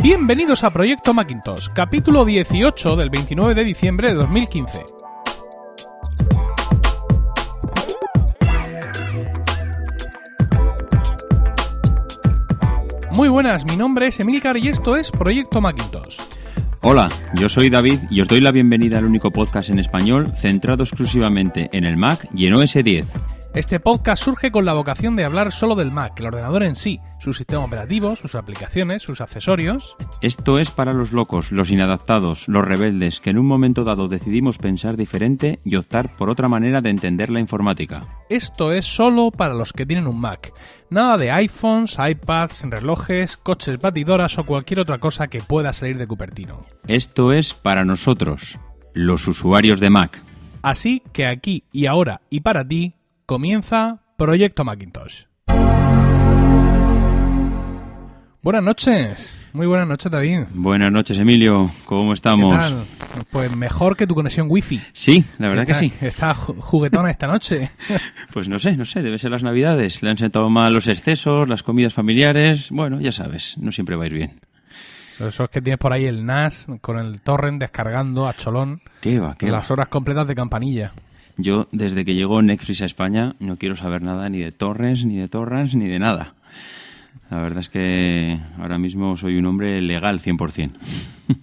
Bienvenidos a Proyecto Macintosh, capítulo 18 del 29 de diciembre de 2015. Muy buenas, mi nombre es Emilcar y esto es Proyecto Macintosh. Hola, yo soy David y os doy la bienvenida al único podcast en español centrado exclusivamente en el Mac y en OS 10. Este podcast surge con la vocación de hablar solo del Mac, el ordenador en sí, su sistema operativo, sus aplicaciones, sus accesorios. Esto es para los locos, los inadaptados, los rebeldes, que en un momento dado decidimos pensar diferente y optar por otra manera de entender la informática. Esto es solo para los que tienen un Mac. Nada de iPhones, iPads, relojes, coches batidoras o cualquier otra cosa que pueda salir de Cupertino. Esto es para nosotros, los usuarios de Mac. Así que aquí y ahora y para ti comienza Proyecto Macintosh. Buenas noches, muy buenas noches David. Buenas noches Emilio, ¿cómo ¿Qué estamos? tal? Pues mejor que tu conexión wifi. Sí, la verdad que sí. Está ju- juguetona esta noche. Pues no sé, no sé, debe ser las navidades. Le han sentado mal los excesos, las comidas familiares. Bueno, ya sabes, no siempre va a ir bien. Eso es que tienes por ahí el NAS con el torrent descargando a cholón ¿Qué va? ¿Qué va? las horas completas de campanilla. Yo, desde que llegó Netflix a España, no quiero saber nada ni de torres, ni de torrents, ni de nada. La verdad es que ahora mismo soy un hombre legal 100%.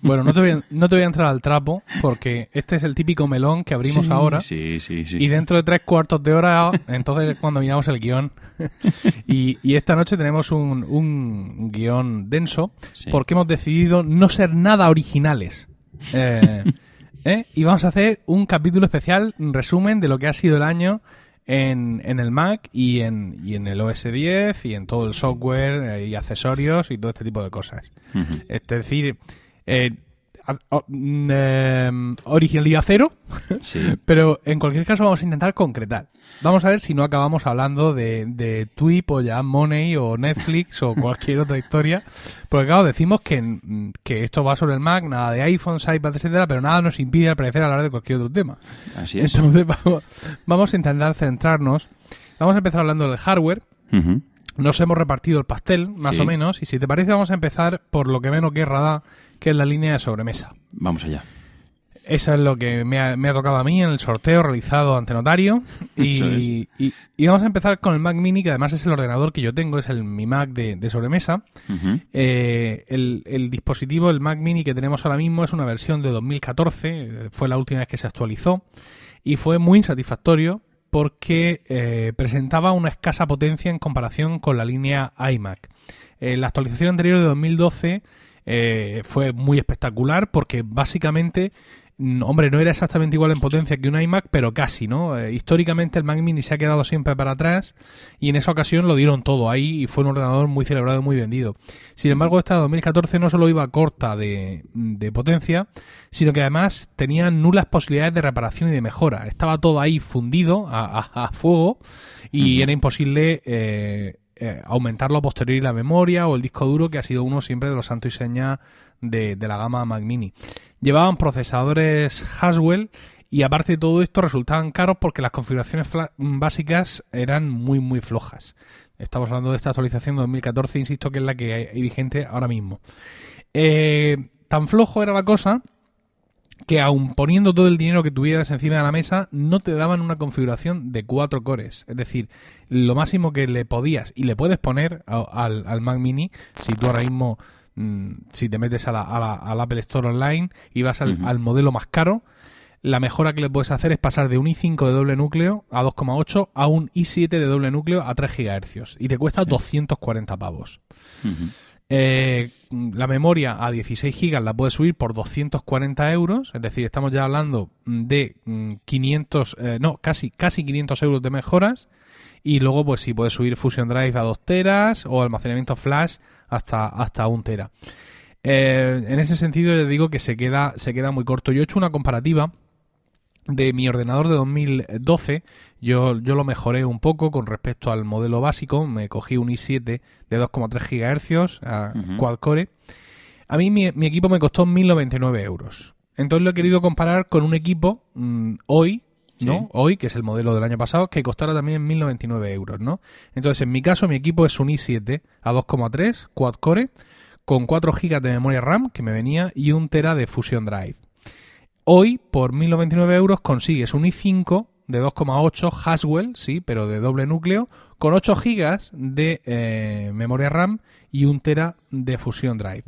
Bueno, no te voy a, no te voy a entrar al trapo porque este es el típico melón que abrimos Sí, ahora. Sí, sí, sí. Y dentro de tres cuartos de hora, entonces es cuando miramos el guion. y, y esta noche tenemos un, un guion denso Sí. porque hemos decidido no ser nada originales. Eh, ¿eh? Y vamos a hacer un capítulo especial, un resumen de lo que ha sido el año en, en el Mac y en, y en el OS 10 y en todo el software eh, y accesorios y todo este tipo de cosas. Es decir, eh, mm, em, originalidad cero, Sí. pero en cualquier caso vamos a intentar concretar. Vamos a ver si no acabamos hablando de, de Twip o ya Money o Netflix o cualquier otra historia. Porque claro, decimos que, mm, que esto va sobre el Mac, nada de iPhones, iPads, etcétera, pero nada nos impide al parecer hablar de cualquier otro tema. Así es. Entonces vamos, vamos a intentar centrarnos. Vamos a empezar hablando del hardware. Nos hemos repartido el pastel, más Sí. o menos, y si te parece vamos a empezar por lo que menos guerra da, que es la línea de sobremesa. Vamos allá. Eso es lo que me ha, me ha tocado a mí en el sorteo realizado ante notario. Y, y- y vamos a empezar con el Mac Mini, que además es el ordenador que yo tengo, es el mi Mac de, de sobremesa. Eh, el, el dispositivo, el Mac Mini que tenemos ahora mismo, es una versión de 2014, eh, fue la última vez que se actualizó, y fue muy insatisfactorio porque eh, presentaba una escasa potencia en comparación con la línea iMac. Eh, la actualización anterior de 2012 eh, fue muy espectacular porque básicamente, mm, hombre, no era exactamente igual en potencia que un iMac, pero casi, ¿no? Eh, históricamente el Mac Mini se ha quedado siempre para atrás y en esa ocasión lo dieron todo ahí y fue un ordenador muy celebrado y muy vendido. Sin embargo, esta 2014 no solo iba corta de, de potencia, sino que además tenía nulas posibilidades de reparación y de mejora. Estaba todo ahí fundido a, a- a fuego y era imposible eh, eh, aumentarlo a posteriori la memoria o el disco duro, que ha sido uno siempre de los santos y señas de, de la gama Mac Mini. Llevaban procesadores Haswell y aparte de todo esto resultaban caros porque las configuraciones básicas eran muy muy flojas. Estamos hablando de esta actualización de 2014, insisto que es la que hay vigente ahora mismo. Eh, tan flojo era la cosa que aun poniendo todo el dinero que tuvieras encima de la mesa, no te daban una configuración de cuatro cores. Es decir, lo máximo que le podías y le puedes poner a- al, al Mac Mini, si tú ahora mismo, mm, si te metes a la, a la- al Apple Store Online y vas al, modelo más caro, la mejora que le puedes hacer es pasar de un i5 de doble núcleo a 2,8 a un i7 de doble núcleo a 3 GHz. Y te cuesta 240 pavos. Eh, la memoria a 16 gigas la puedes subir por 240 euros, es decir, estamos ya hablando de mm, 500, eh, no, casi, casi 500 euros de mejoras. Y luego, pues sí, puedes subir Fusion Drive a 2 teras o almacenamiento flash hasta, hasta 1 tera. Eh, en ese sentido, yo digo que se queda, se queda muy corto. Yo he hecho una comparativa de mi ordenador de 2012, yo, yo lo mejoré un poco con respecto al modelo básico. Me cogí un i7 de 2,3 GHz a quad core. A mí mi, mi equipo me costó 1.099 euros. Entonces lo he querido comparar con un equipo mm, hoy, ¿no? Hoy, que es el modelo del año pasado, que costara también 1.099 euros, ¿no? Entonces en mi caso mi equipo es un i7 a 2,3 quad core con 4 GB de memoria RAM que me venía y 1 TB de Fusion Drive. Hoy, por 1.099 euros, consigues un i5 de 2,8 Haswell, sí, pero de doble núcleo, con 8 GB de eh, memoria RAM y 1 TB de Fusion Drive.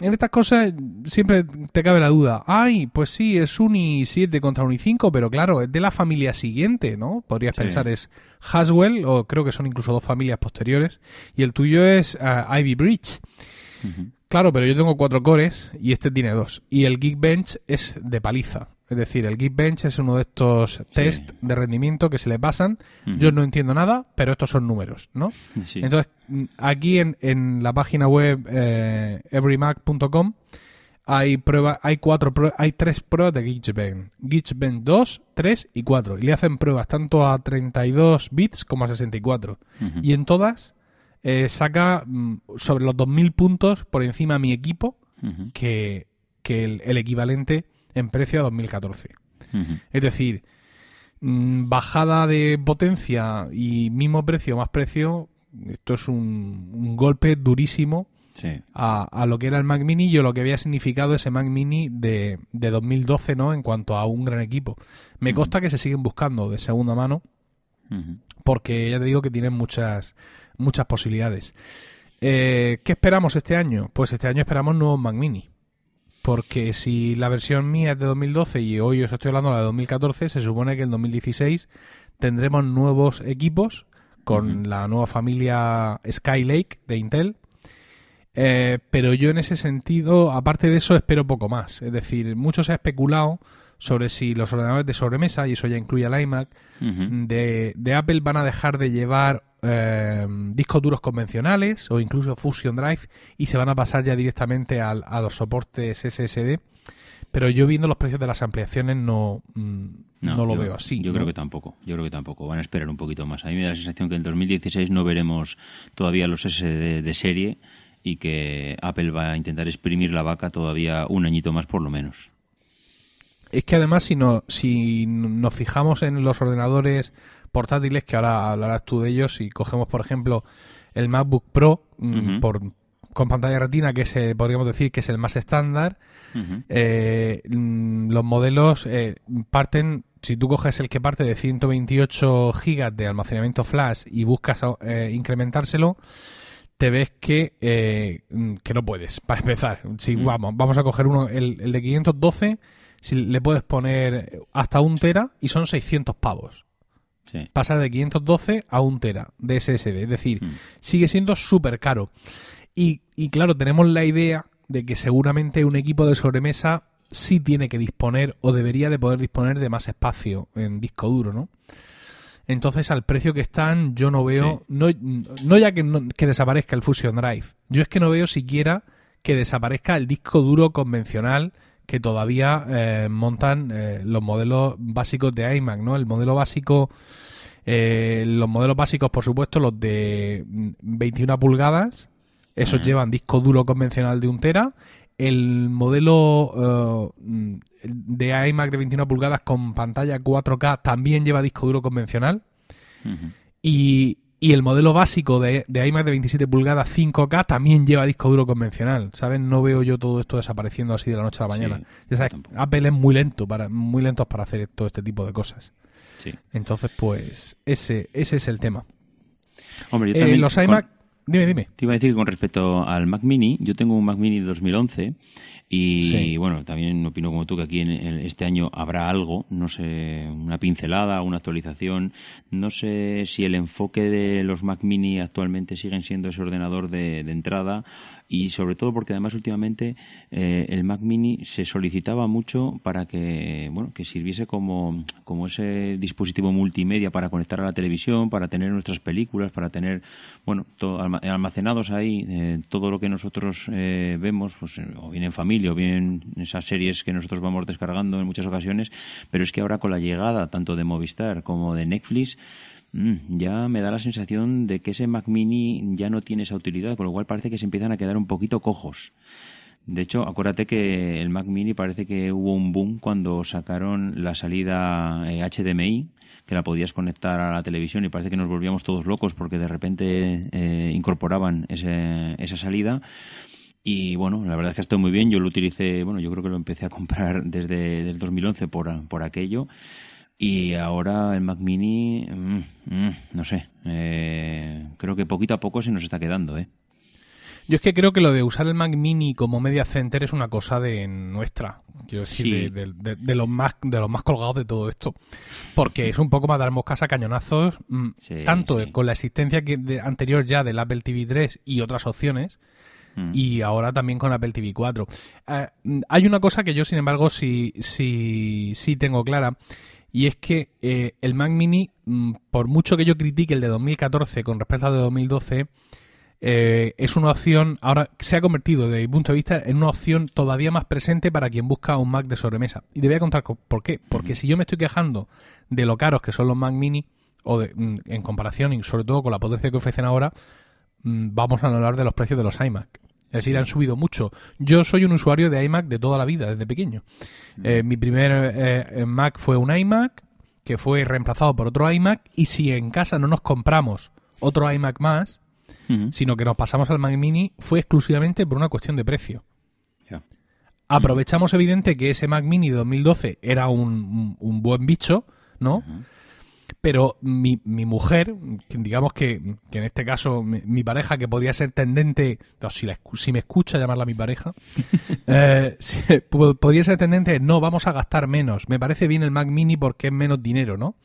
En estas cosas siempre te cabe la duda. Ay, pues sí, es un i7 contra un i5, pero claro, es de la familia siguiente, ¿no? Podrías pensar es Haswell, o creo que son incluso dos familias posteriores, y el tuyo es uh, Ivy Bridge. Claro, pero yo tengo cuatro cores y este tiene dos. Y el Geekbench es de paliza. Es decir, el Geekbench es uno de estos test de rendimiento que se le pasan. Yo no entiendo nada, pero estos son números, ¿no? Entonces, aquí en, en, la página web eh, everymac.com hay prueba, hay cuatro hay tres pruebas de Geekbench. Geekbench 2, 3 y 4. Y le hacen pruebas tanto a 32 bits como a 64. Y en todas eh, saca mm, sobre los 2.000 puntos por encima de mi equipo que, el, equivalente en precio a 2014. Es decir, mm, bajada de potencia y mismo precio más precio, esto es un, golpe durísimo a, lo que era el Mac Mini y lo que había significado ese Mac Mini de, de 2012 ¿no? en cuanto a un gran equipo. Me consta que se siguen buscando de segunda mano porque ya te digo que tienen muchas muchas posibilidades. Eh, ¿Qué esperamos este año? Pues este año esperamos nuevos Mac Mini. Porque si la versión mía es de 2012 y hoy os estoy hablando de la de 2014, se supone que en 2016 tendremos nuevos equipos con la nueva familia Skylake de Intel. Eh, pero yo en ese sentido, aparte de eso, espero poco más. Es decir, mucho se ha especulado sobre si los ordenadores de sobremesa, y eso ya incluye el iMac, de, de, Apple van a dejar de llevar eh, discos duros convencionales o incluso Fusion Drive y se van a pasar ya directamente a, los soportes SSD. Pero yo viendo los precios de las ampliaciones no, mm, no, lo veo así. Yo creo que tampoco. Yo creo que tampoco. Van a esperar un poquito más. A mí me da la sensación que en 2016 no veremos todavía los SSD de serie y que Apple va a intentar exprimir la vaca todavía un añito más por lo menos. Es que además si, no, si nos fijamos en los ordenadores portátiles, que ahora hablarás tú de ellos, y cogemos, por ejemplo, el MacBook Pro mm, por, con pantalla retina, que es, podríamos decir que es el más estándar, eh, mm, los modelos eh, parten, si tú coges el que parte de 128 gigas de almacenamiento flash y buscas eh, incrementárselo, te ves que, mm, que no puedes, para empezar. Si vamos, vamos a coger uno, el, el de 512 si le puedes poner hasta un tera y son 600 pavos. Pasar de 512 a un tera de SSD. Es decir, mm. sigue siendo súper caro. Y, y claro, tenemos la idea de que seguramente un equipo de sobremesa sí tiene que disponer o debería de poder disponer de más espacio en disco duro, ¿no? Entonces, al precio que están, yo no veo, no, no, ya que, que desaparezca el Fusion Drive, yo es que no veo siquiera que desaparezca el disco duro convencional que todavía eh, montan eh, los modelos básicos de iMac, ¿no? El modelo básico, eh, los modelos básicos, por supuesto, los de 21 pulgadas, esos llevan disco duro convencional de un tera. El modelo de iMac de 21 pulgadas con pantalla 4K también lleva disco duro convencional. Y y el modelo básico de, de, iMac de 27 pulgadas 5K también lleva disco duro convencional. ¿Sabes? No veo yo todo esto desapareciendo así de la noche a la mañana. Apple es muy lento para, muy lentos para hacer todo este tipo de cosas. Sí. Entonces, pues, ese, ese es el tema. Hombre, yo eh, los iMac. Dime, dime. Te iba a decir que con respecto al Mac Mini, yo tengo un Mac Mini de 2011 y bueno, también opino como tú que aquí en, este año habrá algo, no sé, una pincelada, una actualización. No sé si el enfoque de los Mac Mini actualmente siguen siendo ese ordenador de, de entrada y sobre todo porque además últimamente eh, el Mac Mini se solicitaba mucho para que bueno que sirviese como, como ese dispositivo multimedia para conectar a la televisión, para tener nuestras películas, para tener bueno almacenados ahí eh, todo lo que nosotros eh, vemos, pues, o bien en familia o bien en esas series que nosotros vamos descargando en muchas ocasiones, pero es que ahora con la llegada tanto de Movistar como de Netflix ya me da la sensación de que ese Mac Mini ya no tiene esa utilidad, con lo cual parece que se empiezan a quedar un poquito cojos. De hecho, acuérdate que el Mac Mini parece que hubo un boom cuando sacaron la salida HDMI, eh, que la podías conectar a la televisión y parece que nos volvíamos todos locos porque de repente eh, incorporaban esa salida Y bueno, la verdad es que estoy muy bien. Yo lo utilicé, bueno, yo creo que lo empecé a comprar desde el 2011 por, por aquello. Y ahora el Mac Mini, mm, mm, no sé, eh, creo que poquito a poco se nos está quedando, ¿eh? Yo es que creo que lo de usar el Mac Mini como media center es una cosa de nuestra, quiero decir, de, los más de los más colgados de todo esto, porque es un poco más dar moscas a cañonazos, mm, tanto con la existencia que anterior ya del Apple TV 3 y otras opciones, mm. y ahora también con Apple TV 4. Eh, hay una cosa que yo, sin embargo, sí, sí, sí tengo clara, y es que eh, el Mac Mini, mm, por mucho que yo critique el de 2014 con respecto al de 2012, eh, es una opción, ahora se ha convertido desde mi punto de vista en una opción todavía más presente para quien busca un Mac de sobremesa. Y te voy a contar por qué. Porque si yo me estoy quejando de lo caros que son los Mac mini, o mm, en comparación y sobre todo con la potencia que ofrecen ahora, mm, vamos a hablar de los precios de los iMac. Es decir, han subido mucho. Yo soy un usuario de iMac de toda la vida, desde pequeño. Eh, mi primer eh, Mac fue un iMac, que fue reemplazado por otro iMac, y si en casa no nos compramos otro iMac más, sino que nos pasamos al Mac Mini fue exclusivamente por una cuestión de precio. Aprovechamos evidente que ese Mac Mini de 2012 era un, buen bicho, ¿no? Pero mi, mi, mujer, digamos que, en este caso mi, pareja, que podría ser tendente, si, si me escucha llamarla mi pareja, eh, podría ser tendente, no, vamos a gastar menos. Me parece bien el Mac Mini porque es menos dinero, ¿no?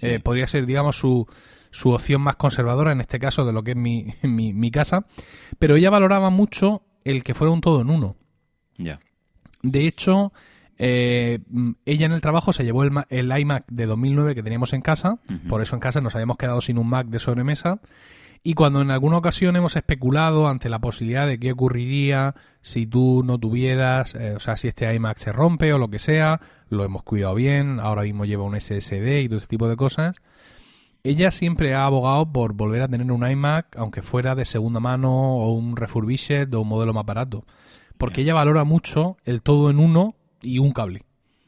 Eh, podría ser, digamos, su, su opción más conservadora, en este caso de lo que es mi, mi, casa, pero ella valoraba mucho el que fuera un todo en uno. Ya. De hecho, eh, ella en el trabajo se llevó el, el, iMac de 2009 que teníamos en casa, por eso en casa nos habíamos quedado sin un Mac de sobremesa. Y cuando en alguna ocasión hemos especulado ante la posibilidad de qué ocurriría si tú no tuvieras, eh, o sea, si este iMac se rompe o lo que sea, lo hemos cuidado bien, ahora mismo lleva un SSD y todo ese tipo de cosas ella siempre ha abogado por volver a tener un iMac, aunque fuera de segunda mano o un refurbished o un modelo más barato. Porque ella valora mucho el todo en uno y un cable.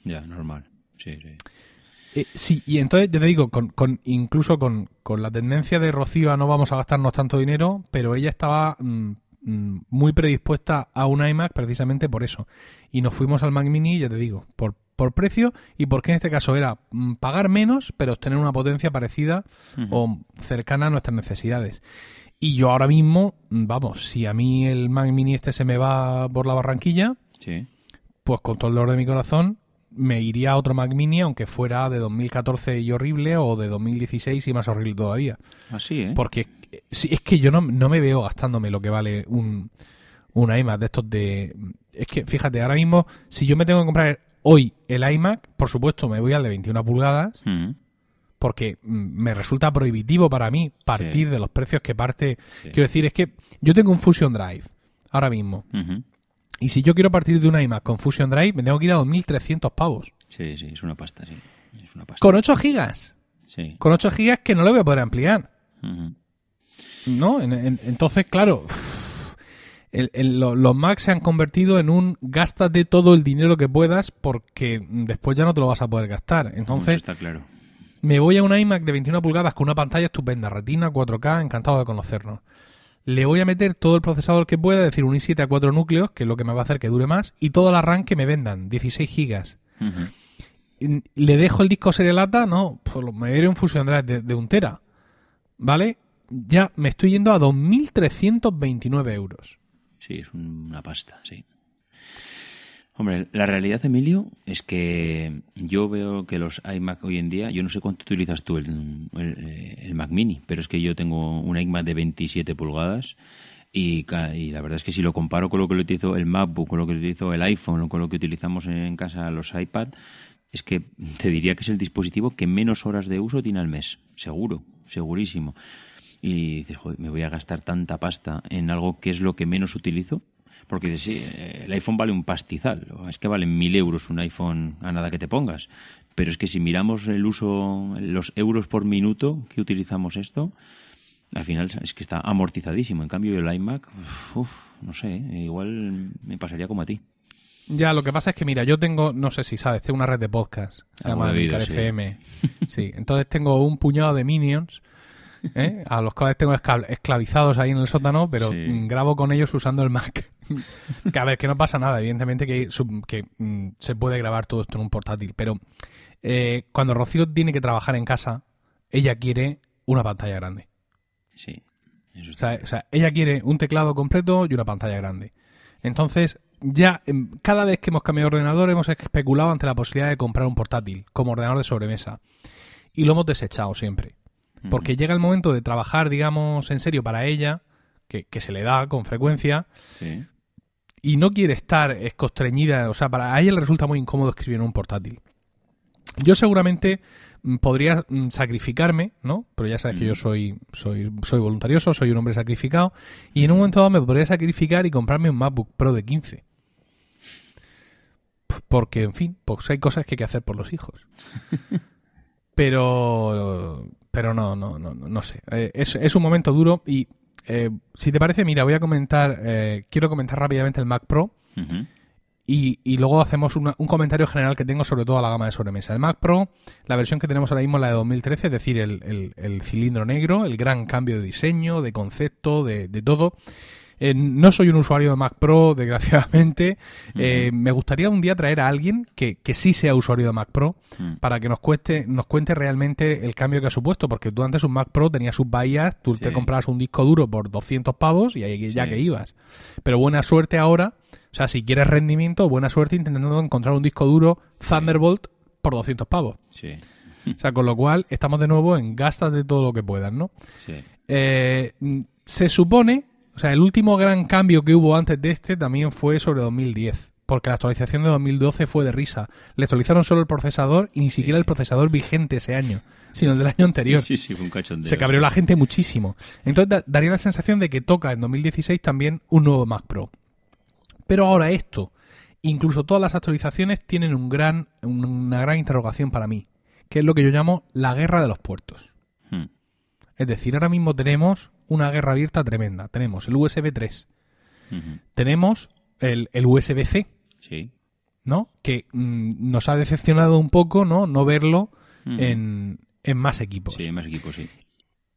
Ya, normal. Sí, sí. Eh, sí, y entonces ya te digo, con, con incluso con, la tendencia de Rocío a no vamos a gastarnos tanto dinero, pero ella estaba mm, mm, muy predispuesta a un iMac precisamente por eso. Y nos fuimos al Mac Mini, ya te digo, por, por precio y porque en este caso era mm, pagar menos pero obtener una potencia parecida o cercana a nuestras necesidades. Y yo ahora mismo, vamos, si a mí el Mac Mini este se me va por la barranquilla, pues con todo el dolor de mi corazón me iría a otro Mac Mini aunque fuera de 2014 y horrible o de 2016 y más horrible todavía. Así, ¿eh? Porque si es que yo no, no me veo gastándome lo que vale un, un iMac de estos de... Es que, fíjate, ahora mismo, si yo me tengo que comprar Hoy el iMac, por supuesto, me voy al de 21 pulgadas porque mm, me resulta prohibitivo para mí partir de los precios que parte. Quiero decir, es que yo tengo un Fusion Drive ahora mismo. Y si yo quiero partir de un iMac con Fusion Drive, me tengo que ir a 2.300 pavos. Sí, sí, es una pasta, sí. Con 8 gigas. Sí. Con 8 gigas que no lo voy a poder ampliar. ¿No? entonces, claro los Macs se han convertido en un gástate todo el dinero que puedas porque después ya no te lo vas a poder gastar. Entonces, está claro. me voy a un iMac de 21 pulgadas con una pantalla estupenda, retina 4K, encantado de conocernos. Le voy a meter todo el procesador que pueda, es decir, un i7 a 4 núcleos, que es lo que me va a hacer que dure más, y toda la RAM que me vendan, 16 gigas. Le dejo el disco serialata, no, pues me veré un Fusion Drive de, de un tera. ¿Vale? Ya me estoy yendo a 2.329 euros. Sí, es una pasta, sí. Hombre, la realidad, Emilio, es que yo veo que los iMac hoy en día, yo no sé cuánto utilizas tú el, el, Mac Mini, pero es que yo tengo un iMac de 27 pulgadas y, la verdad es que si lo comparo con lo que utilizo el MacBook, con lo que utilizo el iPhone con lo que utilizamos en casa los iPad, es que te diría que es el dispositivo que menos horas de uso tiene al mes, seguro, segurísimo y dices, joder, me voy a gastar tanta pasta en algo que es lo que menos utilizo. Porque dices, sí, el iPhone vale un pastizal, es que valen mil euros un iPhone a nada que te pongas. Pero es que si miramos el uso, los euros por minuto que utilizamos esto, al final es que está amortizadísimo. En cambio, el iMac, no sé, igual me pasaría como a ti. Ya, lo que pasa es que, mira, yo tengo, no sé si sabes, tengo una red de podcast, se llama FM. sí, entonces tengo un puñado de minions ¿eh? A los cuales tengo esclavizados ahí en el sótano, pero grabo con ellos usando el Mac. que a ver, que no pasa nada, evidentemente que, que mm, se puede grabar todo esto en un portátil, pero eh, cuando Rocío tiene que trabajar en casa, ella quiere una pantalla grande. Sí. o, sea, ella quiere un teclado completo y una pantalla grande. Entonces, ya em, cada vez que hemos cambiado de ordenador hemos especulado ante la posibilidad de comprar un portátil como ordenador de sobremesa. Y lo hemos desechado siempre. Porque llega el momento de trabajar, digamos, en serio para ella, que, se le da con frecuencia, y no quiere estar constreñida. O sea, para ella le resulta muy incómodo escribir en un portátil. Yo seguramente mm, podría mm, sacrificarme, ¿no? Pero ya sabes que yo soy, soy, soy voluntarioso, soy un hombre sacrificado, y en un momento dado me podría sacrificar y comprarme un MacBook Pro de 15 porque, en fin, pues hay cosas que hay que hacer por los hijos. Pero, pero no, no, no, no sé. Eh, es, es un momento duro y eh, si te parece, mira, voy a comentar, eh, quiero comentar rápidamente el Mac Pro y, y, luego hacemos un comentario general que tengo sobre toda la gama de sobremesa. El Mac Pro, la versión que tenemos ahora mismo es la de 2013, es decir, el, el, el cilindro negro, el gran cambio de diseño, de concepto, de, de todo. Eh, no soy un usuario de Mac Pro, desgraciadamente. Eh, me gustaría un día traer a alguien que, sí sea usuario de Mac Pro mm. para que nos, cueste, nos cuente realmente el cambio que ha supuesto, porque tú antes un Mac Pro tenías sus bahías, tú te comprabas un disco duro por 200 pavos y ahí ya que ibas. Pero buena suerte ahora, o sea, si quieres rendimiento, buena suerte intentando encontrar un disco duro Thunderbolt por 200 pavos. O sea, con lo cual estamos de nuevo en gastas de todo lo que puedan, ¿no? Eh, se supone o sea, el último gran cambio que hubo antes de este también fue sobre 2010. Porque la actualización de 2012 fue de risa. Le actualizaron solo el procesador y ni siquiera el procesador vigente ese año, sino el del año anterior. Sí, sí, fue un cachondeo. Se cabreó la gente muchísimo. Entonces daría la sensación de que toca en 2016 también un nuevo Mac Pro. Pero ahora esto, incluso todas las actualizaciones tienen un gran, una gran interrogación para mí, que es lo que yo llamo la guerra de los puertos. Hmm. Es decir, ahora mismo tenemos una guerra abierta tremenda. Tenemos el USB 3, tenemos el, USB-C, sí. ¿no? Que mm, nos ha decepcionado un poco, ¿no? No verlo en, más equipos. Sí, en más equipos, sí.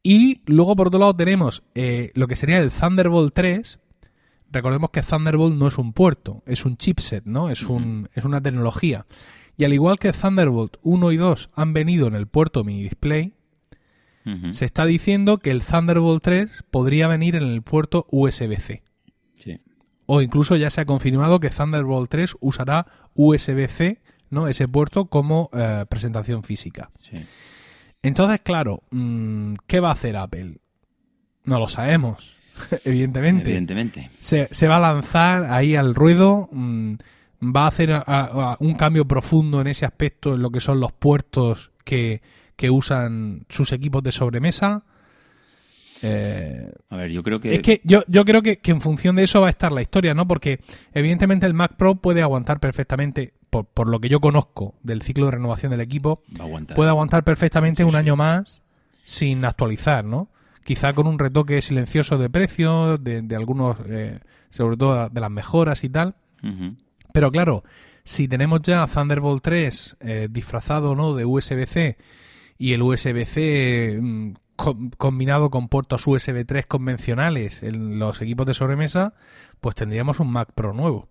Y luego, por otro lado, tenemos eh, lo que sería el Thunderbolt 3. Recordemos que Thunderbolt no es un puerto, es un chipset, ¿no? Es, un, es una tecnología. Y al igual que Thunderbolt 1 y 2 han venido en el puerto mini display, se está diciendo que el Thunderbolt 3 podría venir en el puerto USB-C. Sí. O incluso ya se ha confirmado que Thunderbolt 3 usará USB-C, ¿no? Ese puerto como eh, presentación física. Sí. Entonces, claro, mm, ¿qué va a hacer Apple? No lo sabemos, evidentemente. Evidentemente. Se, va a lanzar ahí al ruedo, mm, va a hacer un cambio profundo en ese aspecto, en lo que son los puertos que, que usan sus equipos de sobremesa. Eh, a ver, yo creo que. Es que yo, yo creo que, en función de eso va a estar la historia, ¿no? Porque evidentemente el Mac Pro puede aguantar perfectamente, por, por lo que yo conozco del ciclo de renovación del equipo, puede aguantar perfectamente un año más sin actualizar, ¿no? Quizá con un retoque silencioso de precios, de, algunos, eh, sobre todo de las mejoras y tal. Pero claro, si tenemos ya Thunderbolt 3 eh, disfrazado ¿no? de USB-C y el USB-C mm, combinado con puertos USB 3 convencionales en los equipos de sobremesa, pues tendríamos un Mac Pro nuevo.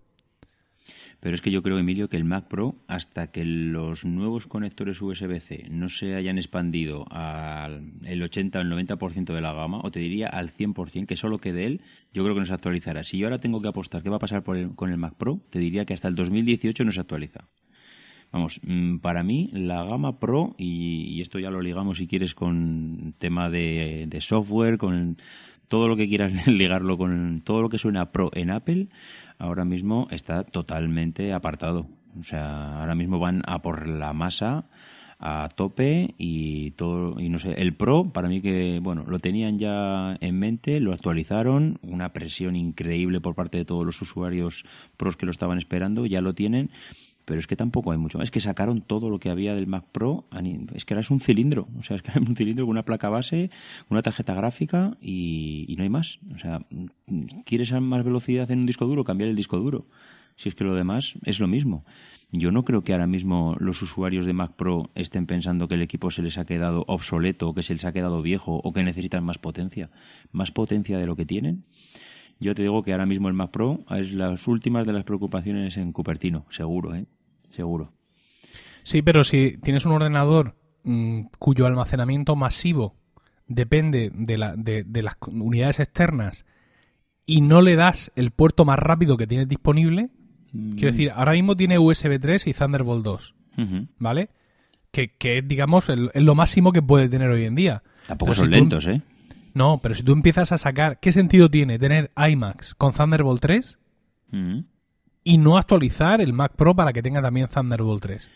Pero es que yo creo, Emilio, que el Mac Pro, hasta que los nuevos conectores USB-C no se hayan expandido al el 80 o el 90% de la gama, o te diría al 100%, que solo quede él, yo creo que no se actualizará. Si yo ahora tengo que apostar qué va a pasar con el Mac Pro, te diría que hasta el 2018 no se actualiza. Vamos, mm, para mí la gama Pro, y, esto ya lo ligamos si quieres con tema de, software, con todo lo que quieras ligarlo con todo lo que suena Pro en Apple, ahora mismo está totalmente apartado. O sea, ahora mismo van a por la masa a tope y todo y no sé el Pro para mí que bueno lo tenían ya en mente lo actualizaron una presión increíble por parte de todos los usuarios pros que lo estaban esperando ya lo tienen pero es que tampoco hay mucho. Es que sacaron todo lo que había del Mac Pro. Es que ahora es un cilindro. O sea, es que era un cilindro con una placa base, una tarjeta gráfica y, no hay más. O sea, ¿quieres más velocidad en un disco duro? Cambiar el disco duro. Si es que lo demás es lo mismo. Yo no creo que ahora mismo los usuarios de Mac Pro estén pensando que el equipo se les ha quedado obsoleto, que se les ha quedado viejo o que necesitan más potencia. Más potencia de lo que tienen. Yo te digo que ahora mismo el Mac Pro es las últimas de las preocupaciones en Cupertino, seguro, ¿eh? Seguro. Sí, pero si tienes un ordenador mm, cuyo almacenamiento masivo depende de, la, de, de las unidades externas y no le das el puerto más rápido que tienes disponible, Quiero decir, ahora mismo tiene USB 3 y Thunderbolt 2, ¿vale? Que, que digamos, es lo máximo que puede tener hoy en día. Tampoco son lentos, ¿eh? No, pero si tú empiezas a sacar... ¿Qué sentido tiene tener iMacs con Thunderbolt 3 y no actualizar el Mac Pro para que tenga también Thunderbolt 3?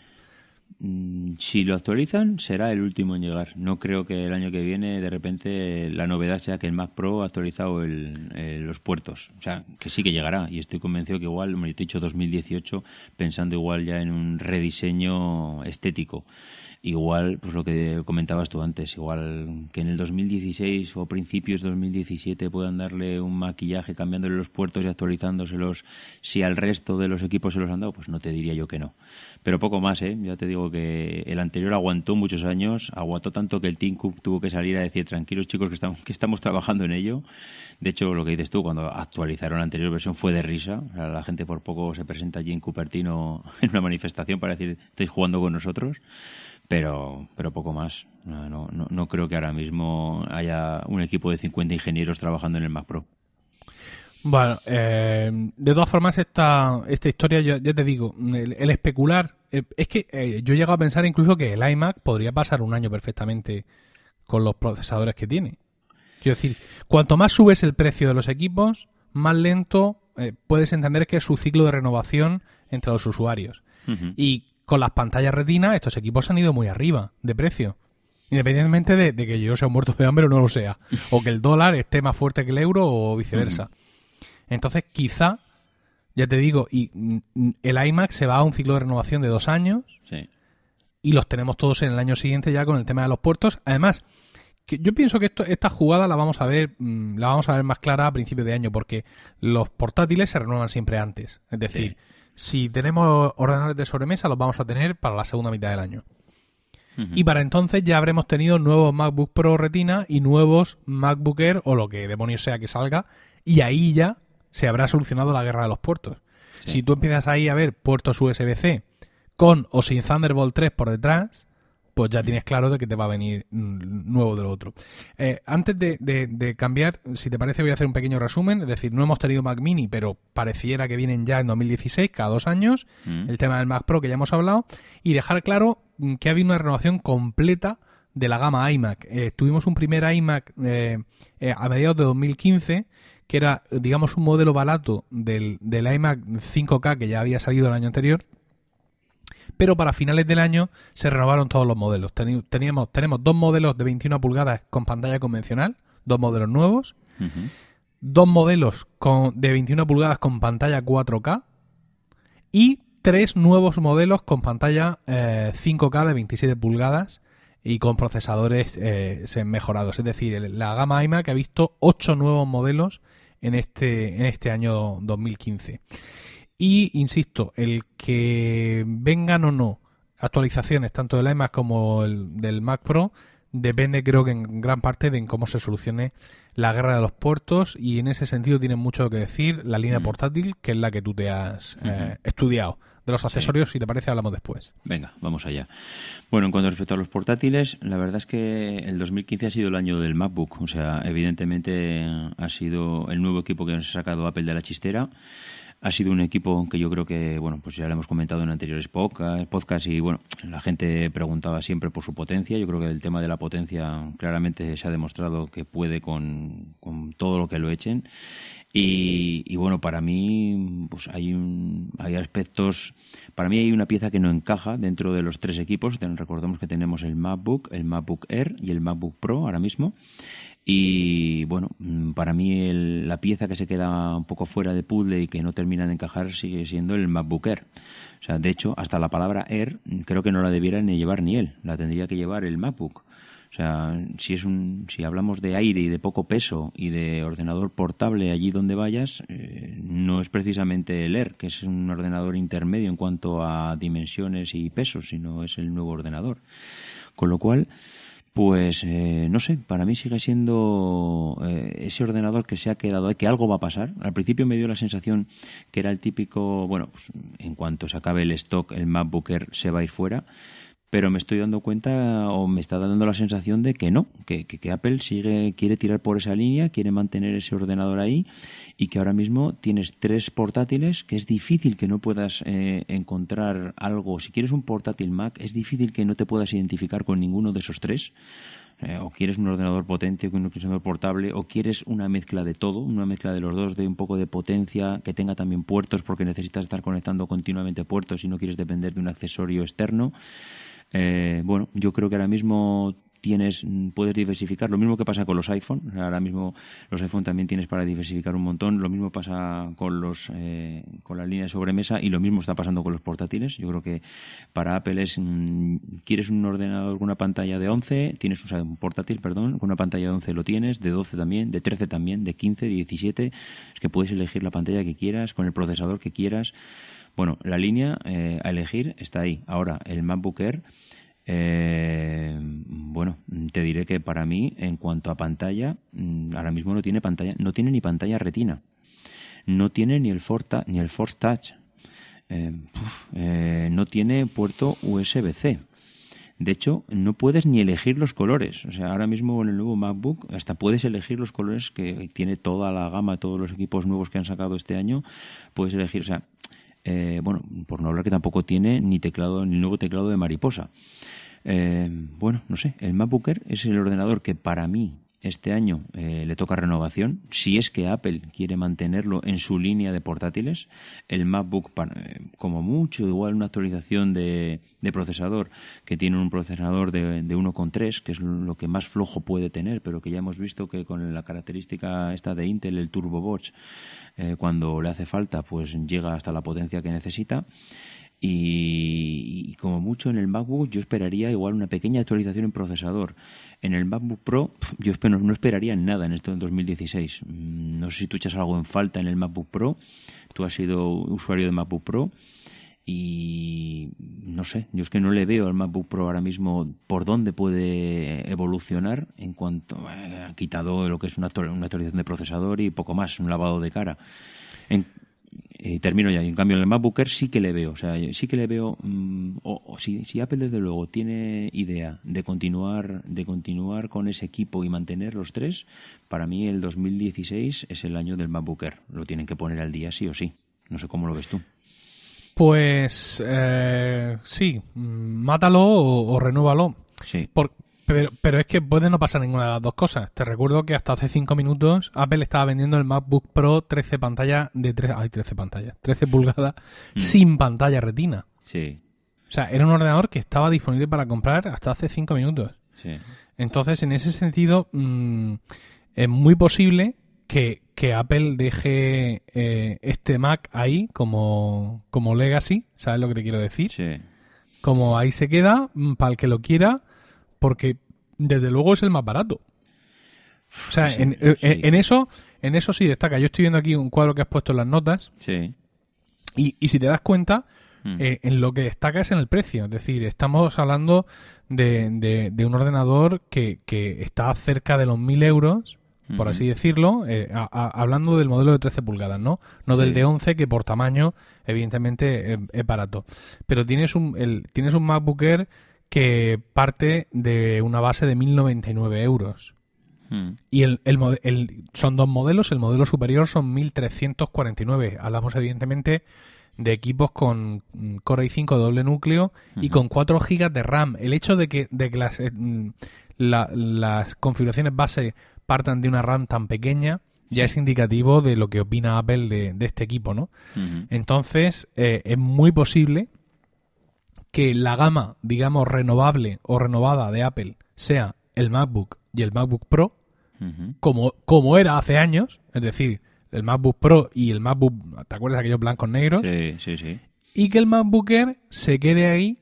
Mm, si lo actualizan, será el último en llegar. No creo que el año que viene, de repente, la novedad sea que el Mac Pro ha actualizado los puertos. O sea, que sí que llegará. Y estoy convencido que igual, me he dicho 2018, pensando igual ya en un rediseño estético igual, pues lo que comentabas tú antes, igual que en el 2016 o principios de 2017 puedan darle un maquillaje cambiándole los puertos y actualizándoselos, si al resto de los equipos se los han dado, pues no te diría yo que no. Pero poco más, ¿eh? Ya te digo que el anterior aguantó muchos años, aguantó tanto que el Team Cook tuvo que salir a decir, tranquilos chicos, que estamos, que estamos trabajando en ello. De hecho, lo que dices tú, cuando actualizaron la anterior versión fue de risa. la gente por poco se presenta allí en Cupertino en una manifestación para decir, estáis jugando con nosotros pero, pero poco más. No, no, no, creo que ahora mismo haya un equipo de 50 ingenieros trabajando en el Mac Pro. Bueno, eh, de todas formas, esta, esta historia, ya, te digo, el, especular, eh, es que eh, yo he llegado a pensar incluso que el iMac podría pasar un año perfectamente con los procesadores que tiene. Quiero decir, cuanto más subes el precio de los equipos, más lento puedes entender que es su ciclo de renovación entre los usuarios. Y con las pantallas retina, estos equipos han ido muy arriba de precio. Independientemente de, que yo sea un muerto de hambre o no lo sea. O que el dólar esté más fuerte que el euro o viceversa. Entonces, quizá, ya te digo, y mm, el iMac se va a un ciclo de renovación de dos años. Y los tenemos todos en el año siguiente ya con el tema de los puertos. Además, que yo pienso que esto, esta jugada la vamos a ver, mm, la vamos a ver más clara a principio de año, porque los portátiles se renuevan siempre antes. Es decir, si tenemos ordenadores de sobremesa, los vamos a tener para la segunda mitad del año. Y para entonces ya habremos tenido nuevos MacBook Pro Retina y nuevos MacBook Air o lo que demonios sea que salga. Y ahí ya se habrá solucionado la guerra de los puertos. Si tú empiezas ahí a ver puertos USB-C con o sin Thunderbolt 3 por detrás, pues ya tienes claro de que te va a venir mm, nuevo de lo otro. Eh, antes de, cambiar, si te parece, voy a hacer un pequeño resumen. Es decir, no hemos tenido Mac Mini, pero pareciera que vienen ya en 2016, cada dos años. Mm. El tema del Mac Pro que ya hemos hablado. Y dejar claro mm, que ha habido una renovación completa de la gama iMac. Eh, tuvimos un primer iMac eh, a mediados de 2015 que era, digamos, un modelo barato del, del iMac 5K que ya había salido el año anterior pero para finales del año se renovaron todos los modelos. Teníamos, tenemos dos modelos de 21 pulgadas con pantalla convencional, dos modelos nuevos, dos modelos con, de 21 pulgadas con pantalla 4K y tres nuevos modelos con pantalla 5K eh, de 27 pulgadas y con procesadores eh, mejorados. Es decir, la gama iMac ha visto ocho nuevos modelos en este, en este año 2015. Y insisto, el que vengan o no actualizaciones tanto del iMac como el, del Mac Pro depende creo que en gran parte de cómo se solucione la guerra de los puertos y en ese sentido tiene mucho que decir la línea mm. portátil que es la que tú te has eh, estudiado. De los accesorios, si te parece, hablamos después. Venga, vamos allá. Bueno, en cuanto respecto a los portátiles, la verdad es que el 2015 ha sido el año del MacBook. O sea, evidentemente ha sido el nuevo equipo que nos ha sacado Apple de la chistera. Ha sido un equipo que yo creo que, bueno, pues ya lo hemos comentado en anteriores podcasts y, bueno, la gente preguntaba siempre por su potencia. Yo creo que el tema de la potencia claramente se ha demostrado que puede con, todo lo que lo echen. Y, bueno, para mí, pues hay, un, hay aspectos, para mí hay una pieza que no encaja dentro de los tres equipos. Recordemos que tenemos el MacBook, el MacBook Air y el MacBook Pro ahora mismo. Y bueno, mm, para mí la pieza que se queda un poco fuera de puzzle y que no termina de encajar sigue siendo el MacBook Air. O sea, de hecho, hasta la palabra Air creo que no la debiera ni llevar ni él, la tendría que llevar el MacBook. O sea, si es un, si hablamos de aire y de poco peso y de ordenador portable allí donde vayas, eh, no es precisamente el Air, que es un ordenador intermedio en cuanto a dimensiones y peso, sino es el nuevo ordenador. Con lo cual, pues eh, no sé, para mí sigue siendo eh, ese ordenador que se ha quedado ahí, que algo va a pasar. Al principio me dio la sensación que era el típico, bueno, pues, en cuanto se acabe el stock, el MacBook Air se va a ir fuera pero me estoy dando cuenta o me está dando la sensación de que no, que, que, Apple sigue, quiere tirar por esa línea, quiere mantener ese ordenador ahí y que ahora mismo tienes tres portátiles que es difícil que no puedas eh, encontrar algo. Si quieres un portátil Mac, es difícil que no te puedas identificar con ninguno de esos tres. Eh, o quieres un ordenador potente, un ordenador portable, o quieres una mezcla de todo, una mezcla de los dos, de un poco de potencia, que tenga también puertos, porque necesitas estar conectando continuamente puertos y no quieres depender de un accesorio externo. Eh, bueno, yo creo que ahora mismo tienes puedes diversificar. Lo mismo que pasa con los iPhone ahora mismo los iPhone también tienes para diversificar un montón. Lo mismo pasa con los eh, con la línea de sobremesa y lo mismo está pasando con los portátiles. Yo creo que para Apple es mm, quieres un ordenador con una pantalla de 11 tienes un portátil perdón con una pantalla de 11 lo tienes de 12 también de 13 también de 15 de 17 es que puedes elegir la pantalla que quieras con el procesador que quieras bueno, la línea eh, a elegir está ahí. Ahora, el MacBook Air, eh, bueno, te diré que para mí, en cuanto a pantalla, mm, ahora mismo no tiene pantalla, no tiene ni pantalla retina, no tiene ni el Force, ni el Force Touch, eh, no tiene puerto USB-C. De hecho, no puedes ni elegir los colores. O sea, ahora mismo en el nuevo MacBook hasta puedes elegir los colores que tiene toda la gama, todos los equipos nuevos que han sacado este año. Puedes elegir, o sea, eh, bueno, por no hablar que tampoco tiene ni teclado, ni nuevo teclado de mariposa. Eh, bueno, no sé, el MacBook Air es el ordenador que para mí este año eh, le toca renovación. Si es que Apple quiere mantenerlo en su línea de portátiles, el MacBook, eh, como mucho, igual una actualización de, procesador, que tiene un procesador de, de 1,3, que es lo que más flojo puede tener, pero que ya hemos visto que con la característica esta de Intel, el Turbo Box, eh, cuando le hace falta, pues llega hasta la potencia que necesita. Y, como mucho en el MacBook yo esperaría igual una pequeña actualización en procesador. En el MacBook Pro yo espero, no esperaría nada en esto en 2016. Mm, no sé si tú echas algo en falta en el MacBook Pro. Tú has sido usuario de MacBook Pro y no sé, yo es que no le veo al MacBook Pro ahora mismo por dónde puede evolucionar en cuanto eh, ha quitado lo que es una, actualización de procesador y poco más, un lavado de cara. Y termino ya. Y en cambio, en el MacBook Air sí que le veo. O sea, sí que le veo. Mm, o, si, si, Apple, desde luego, tiene idea de continuar, de continuar con ese equipo y mantener los tres, para mí el 2016 es el año del MacBook Air. Lo tienen que poner al día sí o sí. No sé cómo lo ves tú. Pues eh, sí, mm, mátalo o, o renúvalo. Sí. Por, pero, pero es que puede no pasar ninguna de las dos cosas. Te recuerdo que hasta hace 5 minutos Apple estaba vendiendo el MacBook Pro 13 pantallas de 13, ay, 13 pantallas, 13 pulgadas mm. sin pantalla retina. Sí. O sea, era un ordenador que estaba disponible para comprar hasta hace 5 minutos. Sí. Entonces, en ese sentido, mmm, es muy posible que, que Apple deje eh, este Mac ahí como, como legacy, ¿sabes lo que te quiero decir? Sí. Como ahí se queda, mm, para el que lo quiera, porque desde luego es el más barato. O sea, en, eso en eso sí destaca. Yo estoy viendo aquí un cuadro que has puesto en las notas. Sí. Y, y si te das cuenta, mm. eh, en lo que destaca es en el precio. Es decir, estamos hablando de, de, un ordenador que, que, está cerca de los 1000 euros, por así decirlo, eh, hablando del modelo de 13 pulgadas, ¿no? No del de 11, que por tamaño, evidentemente, es, barato. Pero tienes un, el, tienes un MacBook Air que parte de una base de 1.099 euros. Hmm. Y el, el, son dos modelos. El modelo superior son 1.349. Hablamos, evidentemente, de equipos con Core i5 doble núcleo y con 4 GB de RAM. El hecho de que, de que las, eh, las configuraciones base partan de una RAM tan pequeña ya es indicativo de lo que opina Apple de, de este equipo, ¿no? Entonces, eh, es muy posible que la gama, digamos, renovable o renovada de Apple sea el MacBook y el MacBook Pro, como, como era hace años, es decir, el MacBook Pro y el MacBook, ¿te acuerdas de aquellos blancos negros? Sí, sí, sí. Y que el MacBook Air se quede ahí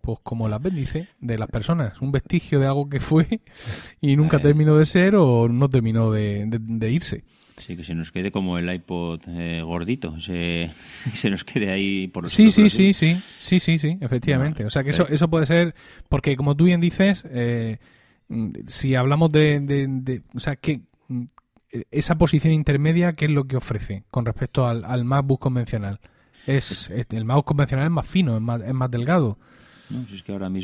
pues como el apéndice de las personas, un vestigio de algo que fue y nunca terminó de ser o no terminó de, irse. Sí, que se nos quede como el iPod eh, gordito, se, se nos quede ahí por los Sí, sí, sí, sí, sí, sí, sí, efectivamente. o sea que eso, eso puede ser, porque como tú bien dices, eh, si hablamos de, de, o sea, que esa posición intermedia, ¿qué es lo que ofrece con respecto al, al MacBook convencional? Es, el mouse convencional es más fino, es más, es más delgado.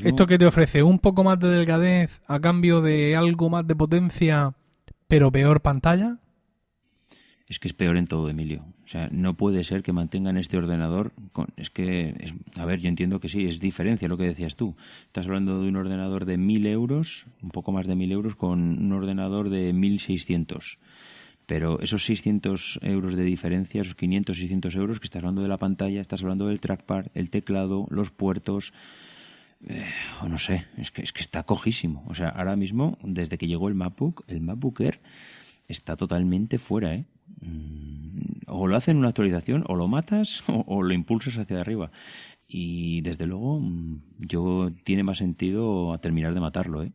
¿Esto que te ofrece? ¿Un poco más de delgadez a cambio de algo más de potencia, pero peor pantalla? Es que es peor en todo, Emilio. O sea, no puede ser que mantengan este ordenador. Con, es que, a ver, yo entiendo que sí, es diferencia lo que decías tú. Estás hablando de un ordenador de 1.000 euros, un poco más de 1.000 euros, con un ordenador de 1.600. Pero esos 600 euros de diferencia, esos 500, 600 euros que estás hablando de la pantalla, estás hablando del trackpad, el teclado, los puertos, eh, o no sé, es que, es que está cojísimo. O sea, ahora mismo, desde que llegó el MacBook, el MacBook Air está totalmente fuera, ¿eh? Mm, o lo hacen una actualización, o lo matas, o, o lo impulsas hacia arriba. Y desde luego, mm, yo tiene más sentido a terminar de matarlo, ¿eh?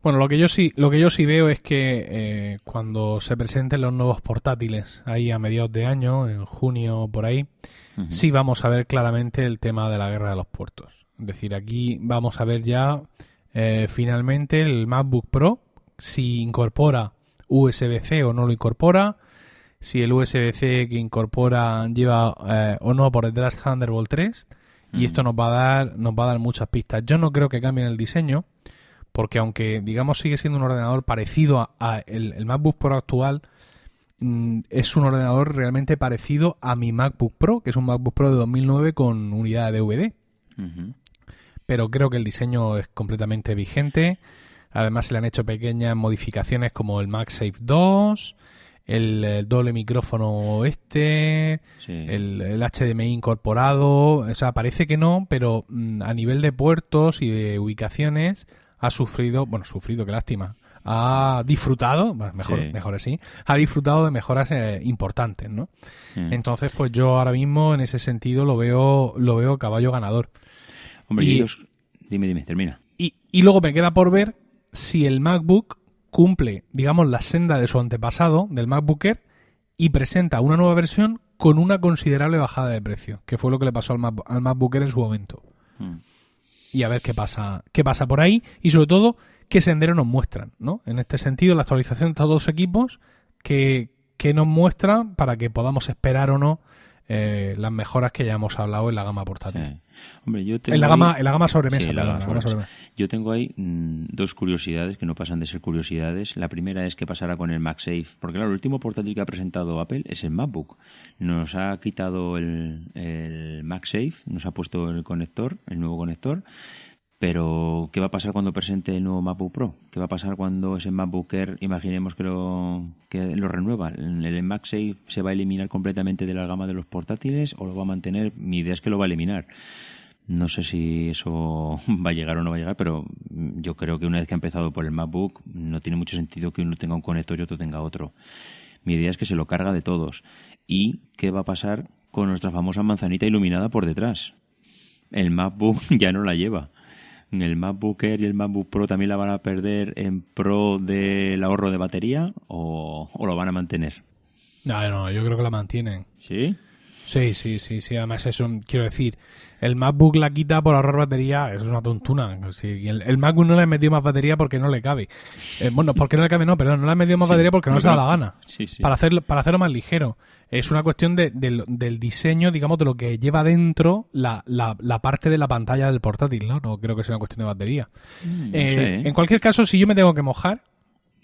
Bueno, lo que yo sí, lo que yo sí veo es que eh, cuando se presenten los nuevos portátiles, ahí a mediados de año, en junio por ahí, sí vamos a ver claramente el tema de la guerra de los puertos. Es decir, aquí vamos a ver ya eh, finalmente el MacBook Pro, si incorpora USB-C o no lo incorpora, si el USB-C que incorpora lleva eh, o no por detrás Thunderbolt 3, y esto nos va a dar, nos va a dar muchas pistas. Yo no creo que cambien el diseño porque aunque digamos sigue siendo un ordenador parecido a, el, MacBook Pro actual, mm, es un ordenador realmente parecido a mi MacBook Pro, que es un MacBook Pro de 2009 con unidad de DVD. Pero creo que el diseño es completamente vigente. Además se le han hecho pequeñas modificaciones como el MagSafe 2, el, doble micrófono este, el, el, HDMI incorporado. O sea, parece que no, pero mm, a nivel de puertos y de ubicaciones ha sufrido, bueno, sufrido, qué lástima, ha disfrutado, mejor, mejor así, ha disfrutado de mejoras eh, importantes, ¿no? Mm. Entonces, pues yo ahora mismo en ese sentido lo veo, lo veo caballo ganador. Hombre, y, dime, dime, termina. Y, y luego me queda por ver si el MacBook cumple, digamos, la senda de su antepasado, del MacBook Air, y presenta una nueva versión con una considerable bajada de precio, que fue lo que le pasó al, al MacBook Air en su momento. Mm y a ver qué pasa, qué pasa por ahí y sobre todo qué sendero nos muestran, ¿no? En este sentido, la actualización de todos los equipos que, que nos muestra para que podamos esperar o no eh, las mejoras que ya hemos hablado en la gama portátil. Hombre, yo tengo en, la gama, en la gama sobremesa. Yo tengo ahí mm, dos curiosidades que no pasan de ser curiosidades. La primera es qué pasará con el MagSafe. Porque claro, el último portátil que ha presentado Apple es el MacBook. Nos ha quitado el, el MagSafe, nos ha puesto el conector, el nuevo conector pero, ¿qué va a pasar cuando presente el nuevo MacBook Pro? ¿Qué va a pasar cuando ese MacBook Air, imaginemos que lo, que lo renueva? ¿El MagSafe se va a eliminar completamente de la gama de los portátiles o lo va a mantener? Mi idea es que lo va a eliminar. No sé si eso va a llegar o no va a llegar, pero yo creo que una vez que ha empezado por el MacBook, no tiene mucho sentido que uno tenga un conector y otro tenga otro. Mi idea es que se lo carga de todos. ¿Y qué va a pasar con nuestra famosa manzanita iluminada por detrás? El MacBook ya no la lleva el MacBook Air y el MacBook Pro también la van a perder en pro del ahorro de batería o, o lo van a mantener? No, no, yo creo que la mantienen. ¿Sí? Sí, sí, sí, sí. Además, eso quiero decir, el MacBook la quita por ahorrar batería, eso es una tontuna. el, MacBook no le ha metido más batería porque no le cabe. Eh, bueno, porque no le cabe, no, perdón, no le ha metido más batería porque no, se da la gana. Sí, sí. Para, hacerlo, para hacerlo más ligero. Es una cuestión de, del diseño, digamos, de lo que lleva dentro la, la, parte de la pantalla del portátil, ¿no? No creo que sea una cuestión de batería. Mm, eh, ¿eh? En cualquier caso, si yo me tengo que mojar,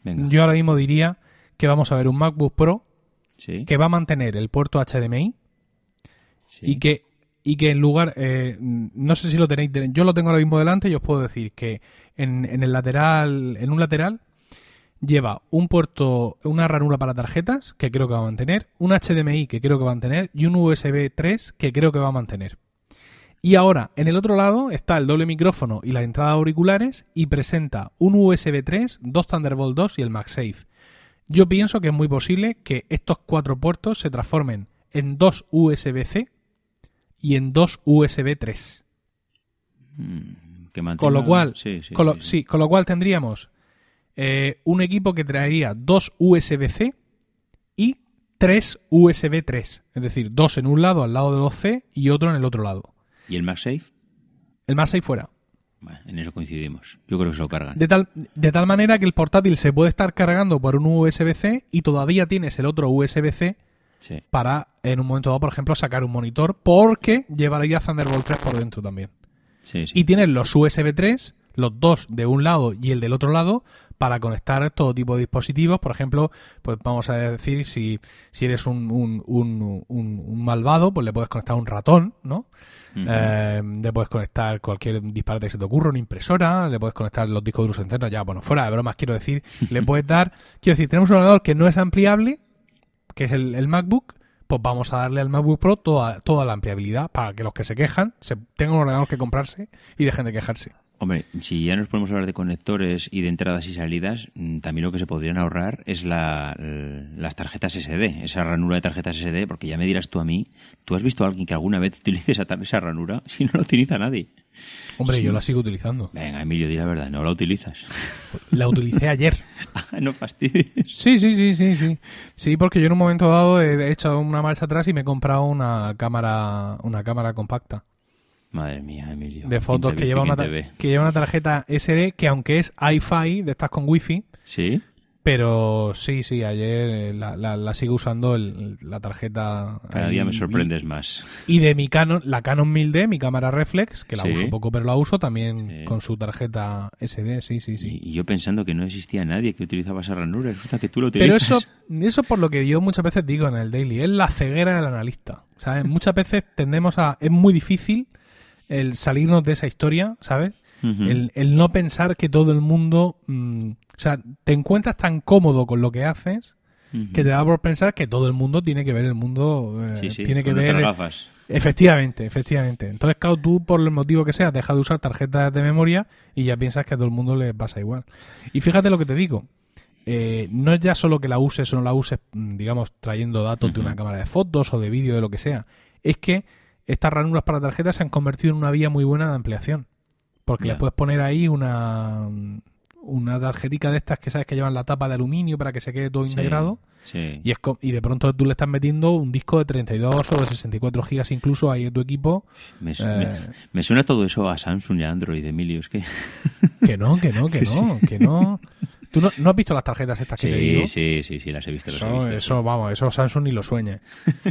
yo ahora mismo diría que vamos a ver un MacBook Pro que va a mantener el puerto HDMI y que y que en lugar, eh, no sé si lo tenéis, yo lo tengo ahora mismo delante y os puedo decir que en, el lateral, en un lateral lleva un puerto, una ranura para tarjetas que creo que va a mantener, un HDMI que creo que va a mantener y un USB 3 que creo que va a mantener. Y ahora, en el otro lado está el doble micrófono y la entrada de auriculares y presenta un USB 3, dos Thunderbolt 2 y el MagSafe. Yo pienso que es muy posible que estos cuatro puertos se transformen en dos USB-C y en dos USB 3. Mm, con lo cual, sí, con lo cual tendríamos eh, un equipo que traería dos USB-C y tres USB 3. Es decir, dos en un lado al lado de los C y otro en el otro lado. ¿Y el MagSafe? El MagSafe fuera. en eso coincidimos. Yo creo que se lo cargan. De tal, de tal manera que el portátil se puede estar cargando por un USB-C y todavía tienes el otro USB-C para, en un momento dado, por ejemplo, sacar un monitor porque llevaría Thunderbolt 3 por dentro también. Y tienes los USB 3, los dos de un lado y el del otro lado, para conectar todo tipo de dispositivos. Por ejemplo, pues vamos a decir, si, si eres un, un, un, un malvado, pues le puedes conectar un ratón, ¿no? Eh, le puedes conectar cualquier disparate que se te ocurra, una impresora, le puedes conectar los discos duros internos, ya, bueno, fuera de bromas, quiero decir, le puedes dar, quiero decir, tenemos un ordenador que no es ampliable, que es el, el MacBook, pues vamos a darle al MacBook Pro toda, toda la ampliabilidad para que los que se quejan se tengan un ordenador que comprarse y dejen de quejarse. Hombre, si ya nos podemos hablar de conectores y de entradas y salidas, mm, también lo que se podrían ahorrar es la, las tarjetas SD, esa ranura de tarjetas SD, porque ya me dirás tú a mí, ¿tú has visto a alguien que alguna vez utilice esa, esa ranura? Si no la utiliza nadie. Hombre, yo la sigo utilizando. Venga, Emilio, di la verdad, no la utilizas. La utilicé ayer. Ah, no fastidies. Sí, sí, sí, sí, sí. Sí, porque yo en un momento dado he hecho una marcha atrás y me he comprado una cámara, una cámara compacta. Madre mía, Emilio. De fotos que lleva, una, que lleva una tarjeta SD que aunque es iFi, de estas con wifi. Sí. Pero sí, sí, ayer eh, la, la, sigo usando la tarjeta. Cada día me sorprendes más. Y de mi Canon, la Canon 1000D, mi cámara reflex, que la uso poco, pero la uso también con su tarjeta SD, sí, sí, sí. Y, yo pensando que no existía nadie que utilizaba esa ranura, resulta que tú lo utilizas. Pero eso, eso por lo que yo muchas veces digo en el daily, es la ceguera del analista. ¿sabes? Muchas veces tendemos a. Es muy difícil el salirnos de esa historia, ¿sabes? el, el, no pensar que todo el mundo... Mm, o sea, te encuentras tan cómodo con lo que haces que te da por pensar que todo el mundo tiene que ver el mundo... Eh, sí, sí, tiene que ver... Gafas. Efectivamente, efectivamente. Entonces, claro, tú por el motivo que sea, deja de usar tarjetas de memoria y ya piensas que a todo el mundo le pasa igual. Y fíjate lo que te digo. Eh, no es ya solo que la uses o no la uses, mm, digamos, trayendo datos de una cámara de fotos o de vídeo, de lo que sea. Es que estas ranuras para tarjetas se han convertido en una vía muy buena de ampliación. Porque le puedes poner ahí una, una tarjetica de estas que sabes que llevan la tapa de aluminio para que se quede todo integrado. Y, es y de pronto tú le estás metiendo un disco de 32 o de 64 gigas incluso ahí en tu equipo. Eh, me, suena todo eso a Samsung y a Android, Emilio. Es que... que no, que no, que no, que no. ¿Tú no, has visto las tarjetas estas que te digo? Sí, sí, sí, las he visto. Eso, eso vamos, eso Samsung ni lo sueñe.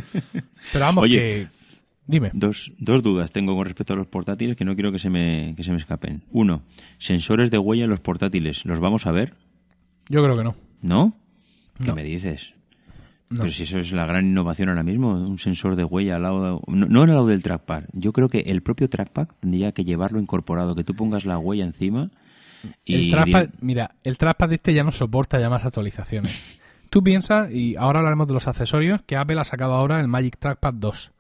Pero vamos, que Dime. Dos, dos dudas tengo con respecto a los portátiles que no quiero que se, me, que se me escapen. Uno, sensores de huella en los portátiles, ¿los vamos a ver? Yo creo que no. ¿No? ¿Qué me dices? Pero si eso es la gran innovación ahora mismo, un sensor de huella al lado, no, no al lado del trackpad. Yo creo que el propio trackpad tendría que llevarlo incorporado, que tú pongas la huella encima y... El trackpad, mira, el trackpad este ya no soporta ya más actualizaciones. tú piensas, y ahora hablaremos de los accesorios, que Apple ha sacado ahora el Magic Trackpad 2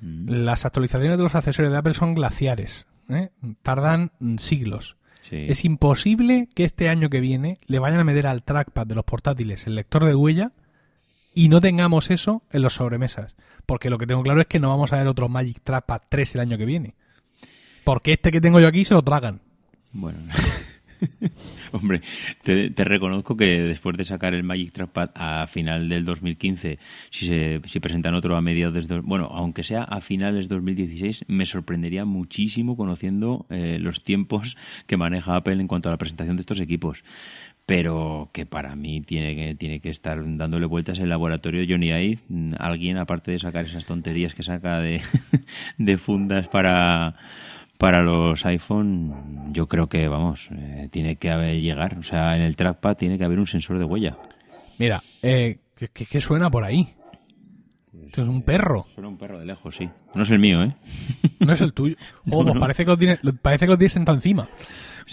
Mm. Las actualizaciones de los accesorios de Apple son glaciares, ¿eh? tardan siglos. Es imposible que este año que viene le vayan a meter al trackpad de los portátiles el lector de huella y no tengamos eso en los sobremesas. Porque lo que tengo claro es que no vamos a ver otro Magic Trackpad 3 el año que viene. Porque este que tengo yo aquí se lo tragan. Bueno. Hombre, te, reconozco que después de sacar el Magic Trackpad a final del 2015, si se si presentan otro a mediados de... Bueno, aunque sea a finales de 2016, me sorprendería muchísimo conociendo eh, los tiempos que maneja Apple en cuanto a la presentación de estos equipos. Pero que para mí tiene que, tiene que estar dándole vueltas el laboratorio Johnny Ive, alguien aparte de sacar esas tonterías que saca de fundas para para los iPhone, yo creo que, vamos, eh, tiene que haber llegar. O sea, en el trackpad tiene que haber un sensor de huella. Mira, eh, ¿qué, suena por ahí? Esto es un perro. Suena un perro de lejos, sí. No es el mío, ¿eh? No es el tuyo. Pues parece que lo tiene, parece que lo tienes sentado encima.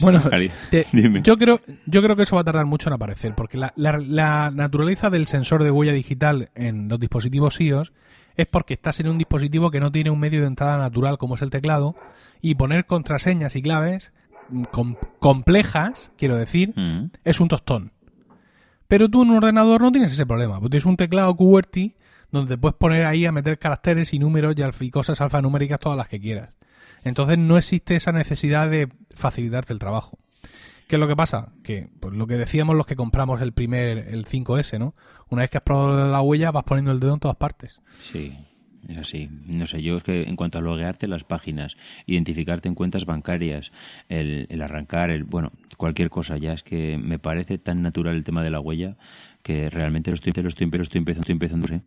Bueno, yo creo, yo creo que eso va a tardar mucho en aparecer, porque la, la naturaleza del sensor de huella digital en los dispositivos iOS es porque estás en un dispositivo que no tiene un medio de entrada natural como es el teclado y poner contraseñas y claves complejas, quiero decir, mm. es un tostón. Pero tú en un ordenador no tienes ese problema, porque tienes un teclado QWERTY donde te puedes poner ahí a meter caracteres y números y, cosas alfanuméricas todas las que quieras. Entonces no existe esa necesidad de facilitarte el trabajo. ¿Qué es lo que pasa? Que pues lo que decíamos los que compramos el primer, el 5S, ¿no? Una vez que has probado la huella vas poniendo el dedo en todas partes. Sí, es así. No sé, yo es que en cuanto a loguearte las páginas, identificarte en cuentas bancarias, el, el arrancar, el bueno, cualquier cosa ya es que me parece tan natural el tema de la huella que realmente lo estoy, lo estoy, lo estoy empezando, estoy empezando, ¿eh?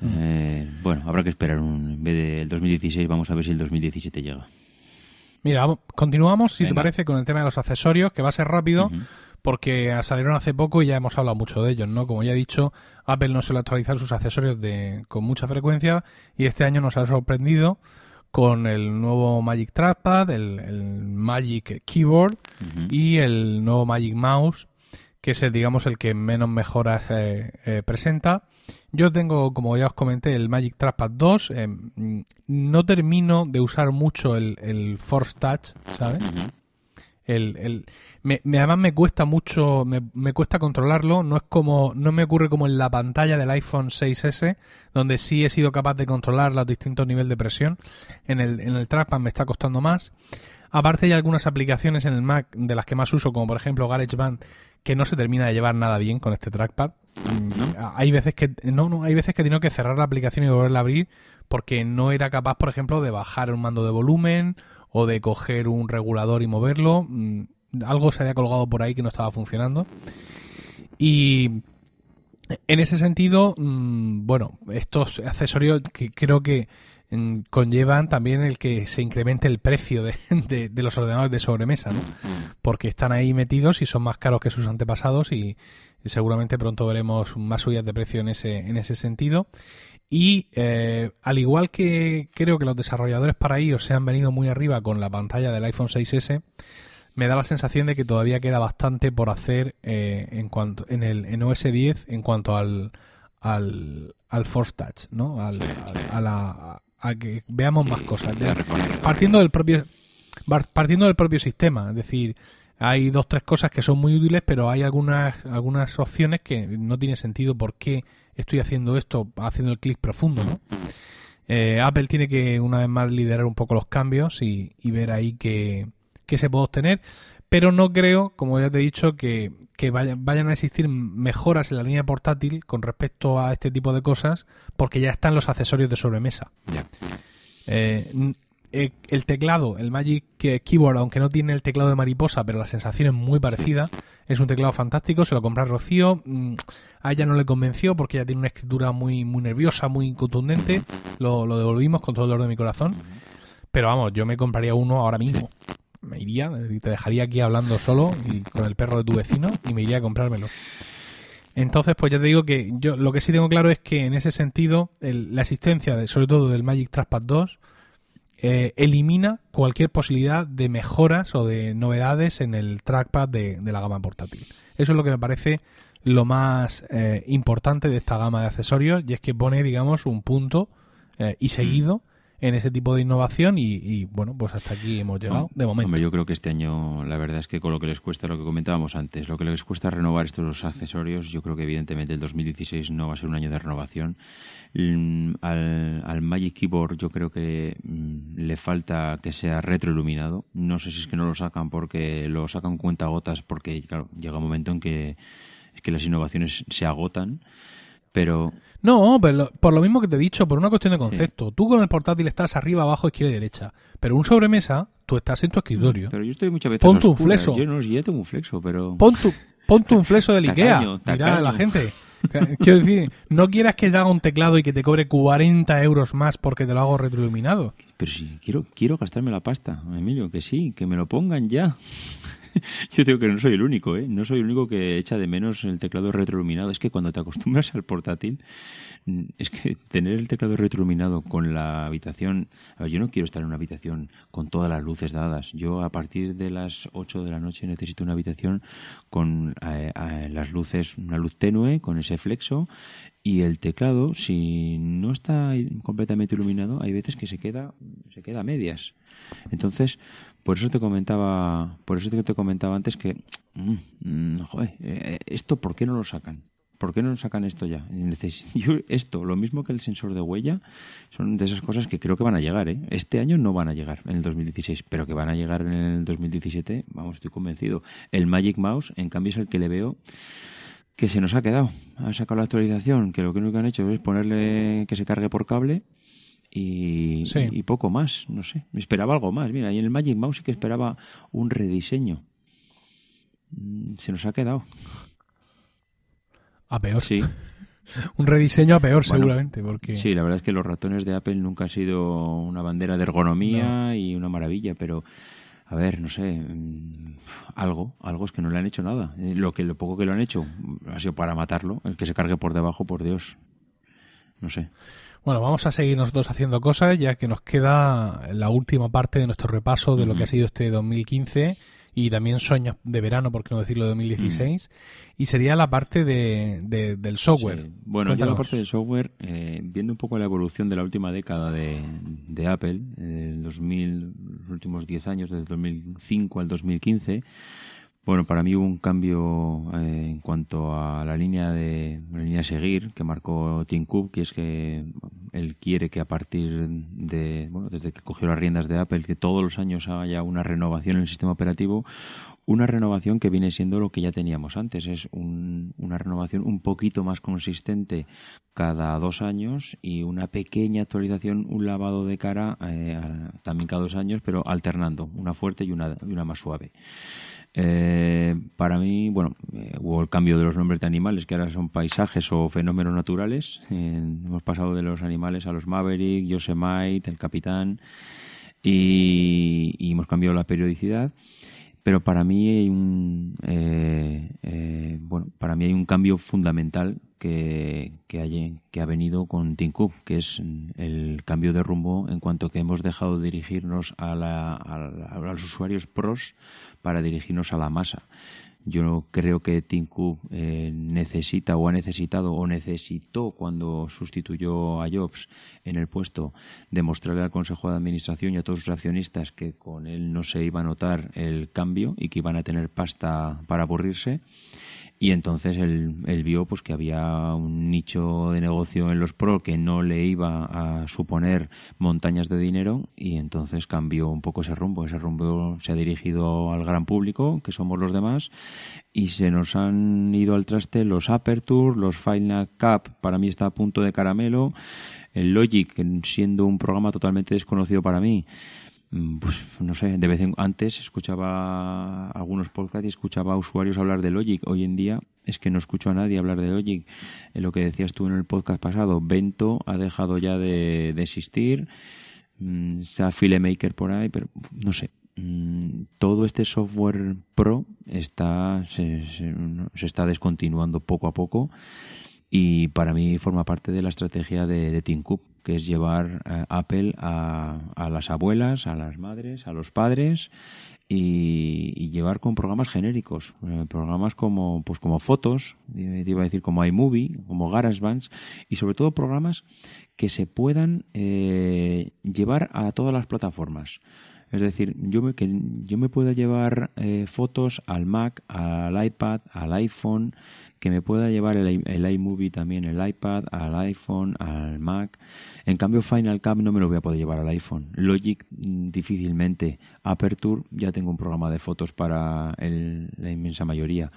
Eh, bueno, habrá que esperar un, en vez del 2016, vamos a ver si el 2017 llega. Mira, continuamos, si te parece, con el tema de los accesorios, que va a ser rápido, porque salieron hace poco y ya hemos hablado mucho de ellos, ¿no? Como ya he dicho, Apple no suele actualizar sus accesorios de, con mucha frecuencia y este año nos ha sorprendido con el nuevo Magic Trackpad, el, Magic Keyboard y el nuevo Magic Mouse, que es, el, digamos, el que menos mejoras eh, eh, presenta. Yo tengo, como ya os comenté, el Magic Trackpad 2. Eh, no termino de usar mucho el, Force Touch, ¿sabes? El, me, además me cuesta mucho, me, cuesta controlarlo. No es como, no me ocurre como en la pantalla del iPhone 6S, donde sí he sido capaz de controlar los distintos niveles de presión. En el, en el trackpad me está costando más. Aparte hay algunas aplicaciones en el Mac de las que más uso, como por ejemplo GarageBand, que no se termina de llevar nada bien con este trackpad. Hay veces que no, no, hay veces que he tenido que cerrar la aplicación y volverla a abrir porque no era capaz, por ejemplo, de bajar un mando de volumen o de coger un regulador y moverlo. Mm, algo se había colgado por ahí que no estaba funcionando. Y en ese sentido, mm, bueno, estos accesorios que creo que mm, conllevan también el que se incremente el precio de, de, los ordenadores de sobremesa, ¿no? Porque están ahí metidos y son más caros que sus antepasados y, seguramente pronto veremos más subidas de precio en ese, en ese sentido. Y eh, al igual que creo que los desarrolladores para iOS se han venido muy arriba con la pantalla del iPhone 6S, me da la sensación de que todavía queda bastante por hacer eh, en cuanto en el en OS 10 en cuanto al al, al Force Touch, ¿no? Al, A, la, a, que veamos más cosas. partiendo del propio partiendo del propio sistema, es decir, hay dos tres cosas que son muy útiles, pero hay algunas algunas opciones que no tiene sentido por qué estoy haciendo esto, haciendo el clic profundo, ¿no? Eh, Apple tiene que una vez más liderar un poco los cambios y, ver ahí qué, se puede obtener, pero no creo, como ya te he dicho, que, vayan a existir mejoras en la línea portátil con respecto a este tipo de cosas, porque ya están los accesorios de sobremesa. Eh, eh, el teclado, el Magic Keyboard, aunque no tiene el teclado de mariposa, pero la sensación es muy parecida, es un teclado fantástico, se lo compró Rocío, mm, a ella no le convenció porque ella tiene una escritura muy, muy nerviosa, muy contundente, lo, devolvimos con todo el dolor de mi corazón, pero vamos, yo me compraría uno ahora mismo. Me iría, te dejaría aquí hablando solo y con el perro de tu vecino y me iría a comprármelo. Entonces, pues ya te digo que yo lo que sí tengo claro es que en ese sentido, la existencia, de, sobre todo del Magic Trackpad 2, eh, elimina cualquier posibilidad de mejoras o de novedades en el trackpad de, la gama portátil. Eso es lo que me parece lo más eh, importante de esta gama de accesorios y es que pone, digamos, un punto eh, y seguido en ese tipo de innovación y, bueno, pues hasta aquí hemos llegado de momento. Hombre, yo creo que este año la verdad es que con lo que les cuesta, lo que comentábamos antes, lo que les cuesta renovar estos accesorios, yo creo que evidentemente el 2016 no va a ser un año de renovación. Mm, al, Magic Keyboard yo creo que mm, le falta que sea retroiluminado. No sé si es que no lo sacan porque lo sacan cuenta gotas porque claro, llega un momento en que, es que las innovaciones se agotan pero... No, pero por lo mismo que te he dicho, por una cuestión de concepto. Tú con el portátil estás arriba, abajo, izquierda y derecha. Pero un sobremesa, tú estás en tu escritorio. Pero yo estoy muchas veces Pon tu un flexo. Yo no, yo tengo un flexo, pero... Pon tu, pon un flexo del Ikea. A la gente. quiero decir, no quieras que te haga un teclado y que te cobre 40 euros más porque te lo hago retroiluminado. Pero sí, quiero, quiero gastarme la pasta, Emilio, que sí, que me lo pongan ya. Yo digo que no soy el único, ¿eh? No soy el único que echa de menos el teclado retroiluminado. Es que cuando te acostumbras al portátil, mm, es que tener el teclado retroiluminado con la habitación... Yo no quiero estar en una habitación con todas las luces dadas. Yo a partir de las 8 de la noche necesito una habitación con eh, las luces, una luz tenue, con ese flexo y el teclado, si no está completamente iluminado, hay veces que se queda, se queda a medias. Entonces, por eso te comentaba, por eso te comentaba antes que, mm, mm, eh, esto, ¿por qué no lo sacan? ¿Por qué no sacan esto ya? Yo, esto, lo mismo que el sensor de huella, son de esas cosas que creo que van a llegar. ¿eh? Este año no van a llegar en el 2016, pero que van a llegar en el 2017, vamos, estoy convencido. El Magic Mouse, en cambio, es el que le veo que se nos ha quedado. Han sacado la actualización, que lo que han hecho es ponerle que se cargue por cable y, y poco más, no sé. Esperaba algo más. Mira, y en el Magic Mouse sí que esperaba un rediseño. Mm, se nos ha quedado. A peor. Sí. un rediseño a peor, seguramente. porque Sí, la verdad es que los ratones de Apple nunca han sido una bandera de ergonomía y una maravilla, pero a ver, no sé, mm, algo, algo es que no le han hecho nada. Eh, lo que lo poco que lo han hecho ha sido para matarlo, el que se cargue por debajo, por Dios. No sé. Bueno, vamos a seguir nosotros haciendo cosas, ya que nos queda la última parte de nuestro repaso de lo que ha sido este 2015 y también sueños de verano, por qué no decirlo, de 2016, y sería la parte de, del software. Bueno, yo la parte del software, eh, viendo un poco la evolución de la última década de, de Apple, eh, 2000, los últimos 10 años, desde 2005 al 2015, bueno, para mí hubo un cambio eh, en cuanto a la línea de la línea a seguir que marcó Tim Cook, que es que él quiere que a partir de, bueno, desde que cogió las riendas de Apple, que todos los años haya una renovación en el sistema operativo, una renovación que viene siendo lo que ya teníamos antes, es una renovación un poquito más consistente cada dos años y una pequeña actualización, un lavado de cara eh, también cada dos años, pero alternando, una fuerte y una, y una más suave. Eh, para mí, bueno, eh, hubo el cambio de los nombres de animales, que ahora son paisajes o fenómenos naturales. Hemos pasado de los animales a los Maverick, Yosemite, el Capitán, y hemos cambiado la periodicidad pero para mí hay un eh, eh, bueno para mí hay un cambio fundamental que, que, que ha venido con Tim Cook, que es el cambio de rumbo en cuanto que hemos dejado de dirigirnos a, la, a los usuarios pros para dirigirnos a la masa. Yo creo que Tim Cook eh, necesita o ha necesitado o necesitó cuando sustituyó a Jobs en el puesto demostrarle al Consejo de Administración y a todos sus accionistas que con él no se iba a notar el cambio y que iban a tener pasta para aburrirse y entonces él, vio pues que había un nicho de negocio en los pro que no le iba a suponer montañas de dinero y entonces cambió un poco ese rumbo. Ese rumbo se ha dirigido al gran público, que somos los demás, y se nos han ido al traste los Aperture, los Final Cup, para mí está a punto de caramelo, el Logic, siendo un programa totalmente desconocido para mí, pues no sé, de vez en antes escuchaba algunos podcasts y escuchaba a usuarios hablar de Logic. Hoy en día es que no escucho a nadie hablar de Logic. En lo que decías tú en el podcast pasado, Bento ha dejado ya de, existir. Mm, está FileMaker por ahí, pero no sé. Mm, todo este software pro está se, se, está descontinuando poco a poco y para mí forma parte de la estrategia de, de Tim Cook que es llevar eh, Apple a, a, las abuelas, a las madres, a los padres y, llevar con programas genéricos, eh, programas como pues como fotos, iba a decir como iMovie, como GarageBand y sobre todo programas que se puedan eh, llevar a todas las plataformas. Es decir, yo me, que yo me pueda llevar fotos al Mac, al iPad, al iPhone, que me pueda llevar el, iMovie también, el iPad, al iPhone, al Mac. En cambio, Final Cut no me lo voy a poder llevar al iPhone. Logic mm, difícilmente. Aperture ya tengo un programa de fotos para la inmensa mayoría.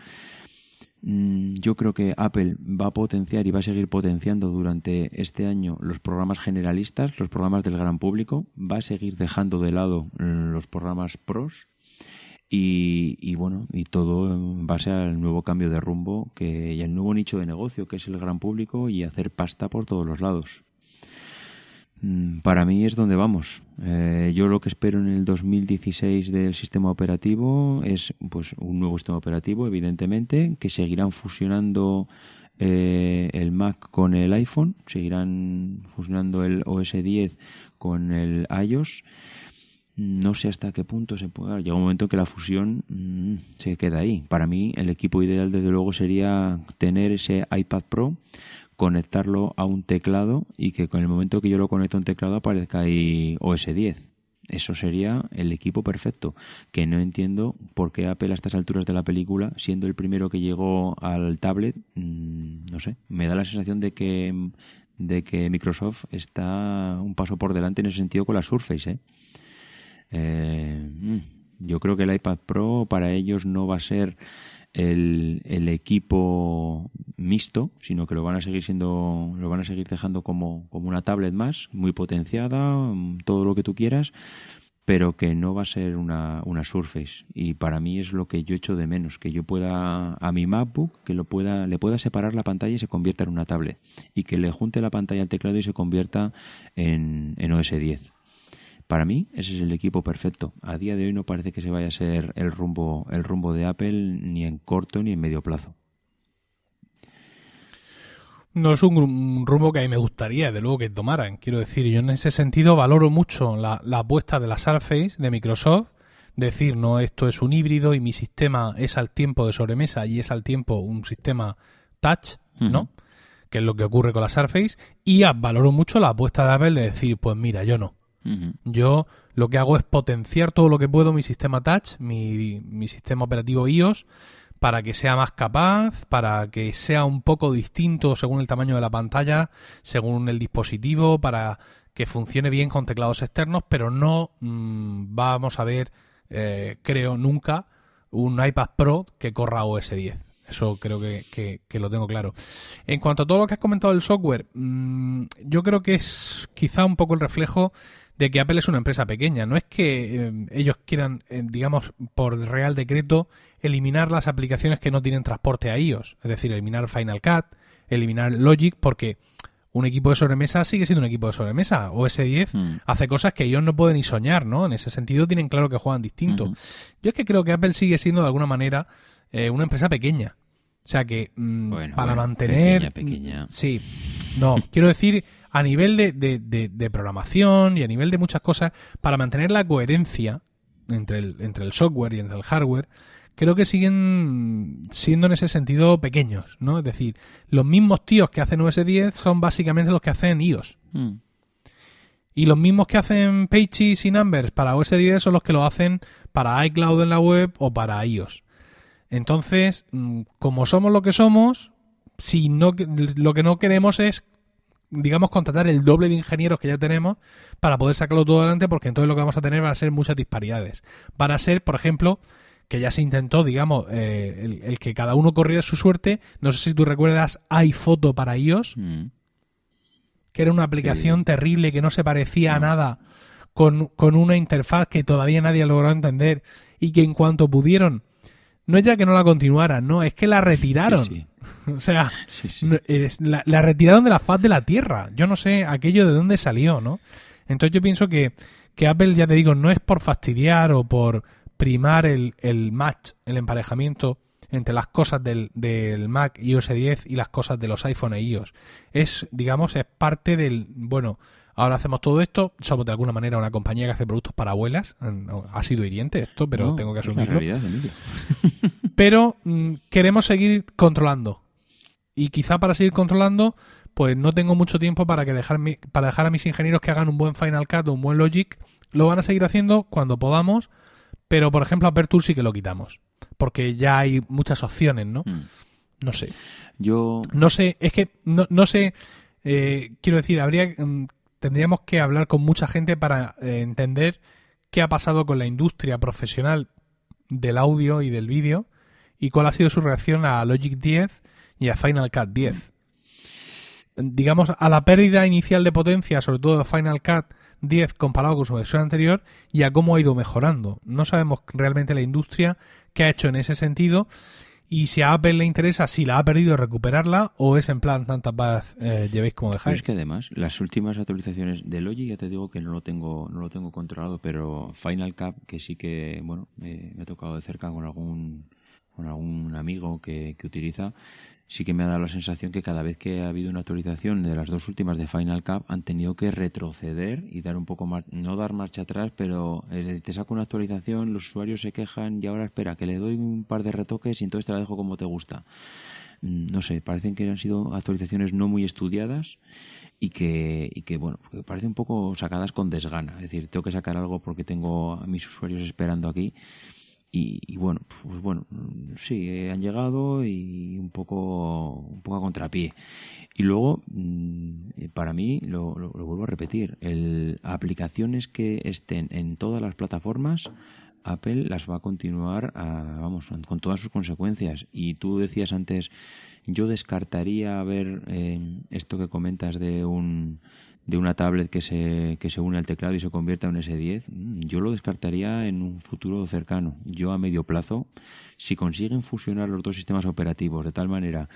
Mm, yo creo que Apple va a potenciar y va a seguir potenciando durante este año los programas generalistas, los programas del gran público, va a seguir dejando de lado los programas pros y, bueno, y todo en base al nuevo cambio de rumbo que, y al nuevo nicho de negocio que es el gran público y hacer pasta por todos los lados. Mm, para mí es donde vamos. Eh, yo lo que espero en el 2016 del sistema operativo es pues un nuevo sistema operativo, evidentemente, que seguirán fusionando eh, el Mac con el iPhone, seguirán fusionando el OS 10 con el iOS no sé hasta qué punto se puede. Llega un momento que la fusión mm, se queda ahí. Para mí, el equipo ideal, desde luego, sería tener ese iPad Pro, conectarlo a un teclado y que con el momento que yo lo conecto a un teclado aparezca ahí OS 10. Eso sería el equipo perfecto. Que no entiendo por qué Apple a estas alturas de la película, siendo el primero que llegó al tablet, mm, no sé, me da la sensación de que de que Microsoft está un paso por delante en ese sentido con la Surface. ¿eh? Eh, mm, yo creo que el iPad Pro para ellos no va a ser el, el, equipo mixto, sino que lo van a seguir siendo, lo van a seguir dejando como, como una tablet más, muy potenciada, todo lo que tú quieras, pero que no va a ser una, una Surface. Y para mí es lo que yo echo de menos, que yo pueda a mi MacBook, que lo pueda, le pueda separar la pantalla y se convierta en una tablet. Y que le junte la pantalla al teclado y se convierta en, en OS 10. Para mí ese es el equipo perfecto. A día de hoy no parece que se vaya a ser el rumbo, el rumbo de Apple ni en corto ni en medio plazo. No es un rumbo que a mí me gustaría, de luego, que tomaran. Quiero decir, yo en ese sentido valoro mucho la, apuesta de la Surface de Microsoft. Decir, no, esto es un híbrido y mi sistema es al tiempo de sobremesa y es al tiempo un sistema touch, ¿no? Que es lo que ocurre con la Surface. Y valoro mucho la apuesta de Apple de decir, pues mira, yo no. Yo lo que hago es potenciar todo lo que puedo mi sistema touch, mi, mi sistema operativo iOS para que sea más capaz, para que sea un poco distinto según el tamaño de la pantalla, según el dispositivo, para que funcione bien con teclados externos, pero no mm, vamos a ver, eh, creo, nunca un iPad Pro que corra OS 10. Eso creo que, lo tengo claro. En cuanto a todo lo que has comentado del software, mm, yo creo que es quizá un poco el reflejo de que Apple es una empresa pequeña. No es que eh, ellos quieran, eh, digamos, por real decreto, eliminar las aplicaciones que no tienen transporte a iOS. Es decir, eliminar Final Cut, eliminar Logic, porque un equipo de sobremesa sigue siendo un equipo de sobremesa. OS 10 hmm. hace cosas que ellos no pueden ni soñar, ¿no? En ese sentido tienen claro que juegan distinto. Yo es que creo que Apple sigue siendo de alguna manera eh, una empresa pequeña. O sea que mm, para mantener... Pequeña, pequeña. Sí. No, quiero decir a nivel de, de, programación y a nivel de muchas cosas, para mantener la coherencia entre el, entre el software y entre el hardware, creo que siguen siendo en ese sentido pequeños, ¿no? Es decir, los mismos tíos que hacen OS 10 son básicamente los que hacen iOS. Hmm. Y los mismos que hacen Pages y Numbers para OS 10 son los que lo hacen para iCloud en la web o para iOS. Entonces, mm, como somos lo que somos, si no lo que no queremos es digamos, contratar el doble de ingenieros que ya tenemos para poder sacarlo todo adelante, porque entonces lo que vamos a tener van a ser muchas disparidades. Van a ser, por ejemplo, que ya se intentó, digamos, eh, el, que cada uno corriera su suerte. No sé si tú recuerdas iPhoto para iOS, mm. que era una aplicación terrible que no se parecía a nada, con, con una interfaz que todavía nadie logrado entender y que en cuanto pudieron no es ya que no la continuaran, no, es que la retiraron. o sea, la, retiraron de la faz de la Tierra. Yo no sé aquello de dónde salió, ¿no? Entonces yo pienso que, que Apple, ya te digo, no es por fastidiar o por primar el, el match, el emparejamiento entre las cosas del, del Mac iOS 10 y las cosas de los iPhone e iOS. Es, digamos, es parte del, bueno, Ahora hacemos todo esto, somos de alguna manera una compañía que hace productos para abuelas. Ha sido hiriente esto, pero tengo que asumirlo. pero mm, queremos seguir controlando. Y quizá para seguir controlando, pues no tengo mucho tiempo para que dejar para dejar a mis ingenieros que hagan un buen Final Cut o un buen Logic. Lo van a seguir haciendo cuando podamos, pero por ejemplo Aperture sí que lo quitamos. Porque ya hay muchas opciones, ¿no? Hmm. No sé. Yo. No sé, es que no, no sé. Eh, quiero decir, habría mm, tendríamos que hablar con mucha gente para eh, entender qué ha pasado con la industria profesional del audio y del vídeo y cuál ha sido su reacción a Logic 10 y a Final Cut 10. Digamos, a la pérdida inicial de potencia, sobre todo de Final Cut 10 comparado con su versión anterior, y a cómo ha ido mejorando. No sabemos realmente la industria qué ha hecho en ese sentido y si a Apple le interesa si la ha perdido recuperarla o es en plan tanta paz eh, llevéis como dejáis. es que además las últimas actualizaciones de Logic ya te digo que no lo tengo no lo tengo controlado, pero Final Cut que sí que bueno me ha tocado de cerca con algún con algún amigo que, que utiliza sí que me ha dado la sensación que cada vez que ha habido una actualización de las dos últimas de Final Cut han tenido que retroceder y dar un poco más, no dar marcha atrás, pero te saco una actualización, los usuarios se quejan y ahora espera que le doy un par de retoques y entonces te la dejo como te gusta. Mm, no sé, parecen que han sido actualizaciones no muy estudiadas y que, y que bueno, parecen un poco sacadas con desgana. Es decir, tengo que sacar algo porque tengo a mis usuarios esperando aquí y, bueno, pues bueno, sí, han llegado y un poco, un poco a contrapié. Y luego, mm, para mí, lo, lo, vuelvo a repetir, el, aplicaciones que estén en todas las plataformas, Apple las va a continuar, vamos, con todas sus consecuencias. Y tú decías antes, yo descartaría ver eh, esto que comentas de un de una tablet que se, que se une al teclado y se convierta en S10, mm, yo lo descartaría en un futuro cercano. Yo a medio plazo, si consiguen fusionar los dos sistemas operativos de tal manera,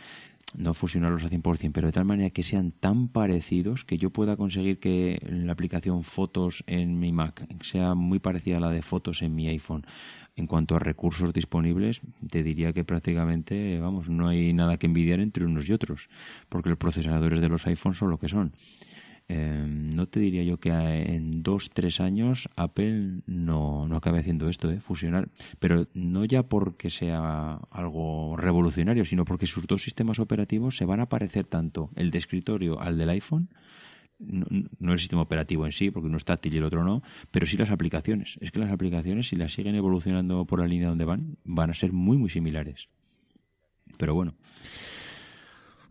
no fusionarlos al 100%, pero de tal manera que sean tan parecidos que yo pueda conseguir que la aplicación Fotos en mi Mac sea muy parecida a la de Fotos en mi iPhone. En cuanto a recursos disponibles, te diría que prácticamente, vamos, no hay nada que envidiar entre unos y otros, porque los procesadores de los iPhones son lo que son. Em, no te diría yo que en dos, tres años Apple no, no acabe haciendo esto, ¿eh? fusionar, pero no ya porque sea algo revolucionario, sino porque sus dos sistemas operativos se van a parecer tanto el de escritorio al del iPhone, no, el sistema operativo en sí, porque uno es táctil y el otro no, pero sí las aplicaciones. Es que las aplicaciones, si las siguen evolucionando por la línea donde van, van a ser muy, muy similares. Pero bueno.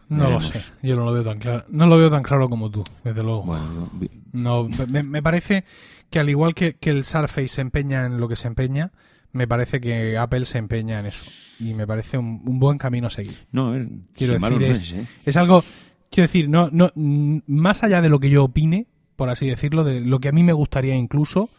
No lo sé, yo no lo veo tan claro, no lo veo tan claro como tú, desde luego. no, me, parece que al igual que, el Surface se empeña en lo que se empeña, me parece que Apple se empeña en eso y me parece un, buen camino a seguir. No, quiero decir es, ¿eh? es, algo, quiero decir, no, no, más allá de lo que yo opine, por así decirlo, de lo que a mí me gustaría incluso.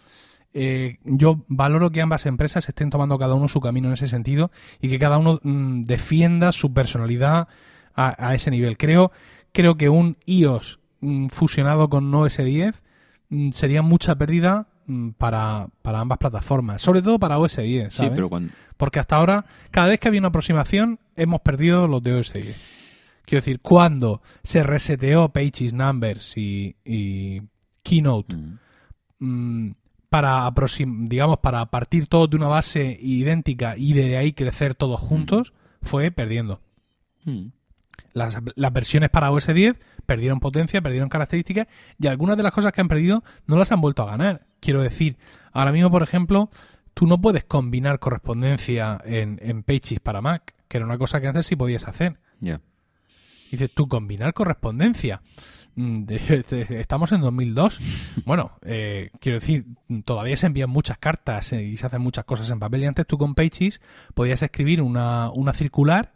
Eh, yo valoro que ambas empresas estén tomando cada uno su camino en ese sentido y que cada uno mm, defienda su personalidad, a, ese nivel. Creo, creo que un iOS mm, fusionado con OS 10 mm, sería mucha pérdida mm, para, para, ambas plataformas, sobre todo para OS 10, ¿sabes? pero Porque hasta ahora, cada vez que había una aproximación, hemos perdido los de OS 10. Quiero decir, cuando se reseteó Pages, Numbers y, Keynote para digamos para partir todos de una base idéntica y de ahí crecer todos juntos, fue perdiendo. Las, versiones para OS 10 perdieron potencia, perdieron características y algunas de las cosas que han perdido no las han vuelto a ganar. Quiero decir, ahora mismo, por ejemplo, tú no puedes combinar correspondencia en, en Pages para Mac, que era una cosa que antes sí podías hacer. Ya. Dices, tú combinar correspondencia. Mm, estamos en 2002. Bueno, eh, quiero decir, todavía se envían muchas cartas eh, y se hacen muchas cosas en papel. Y antes tú con Pages podías escribir una, una circular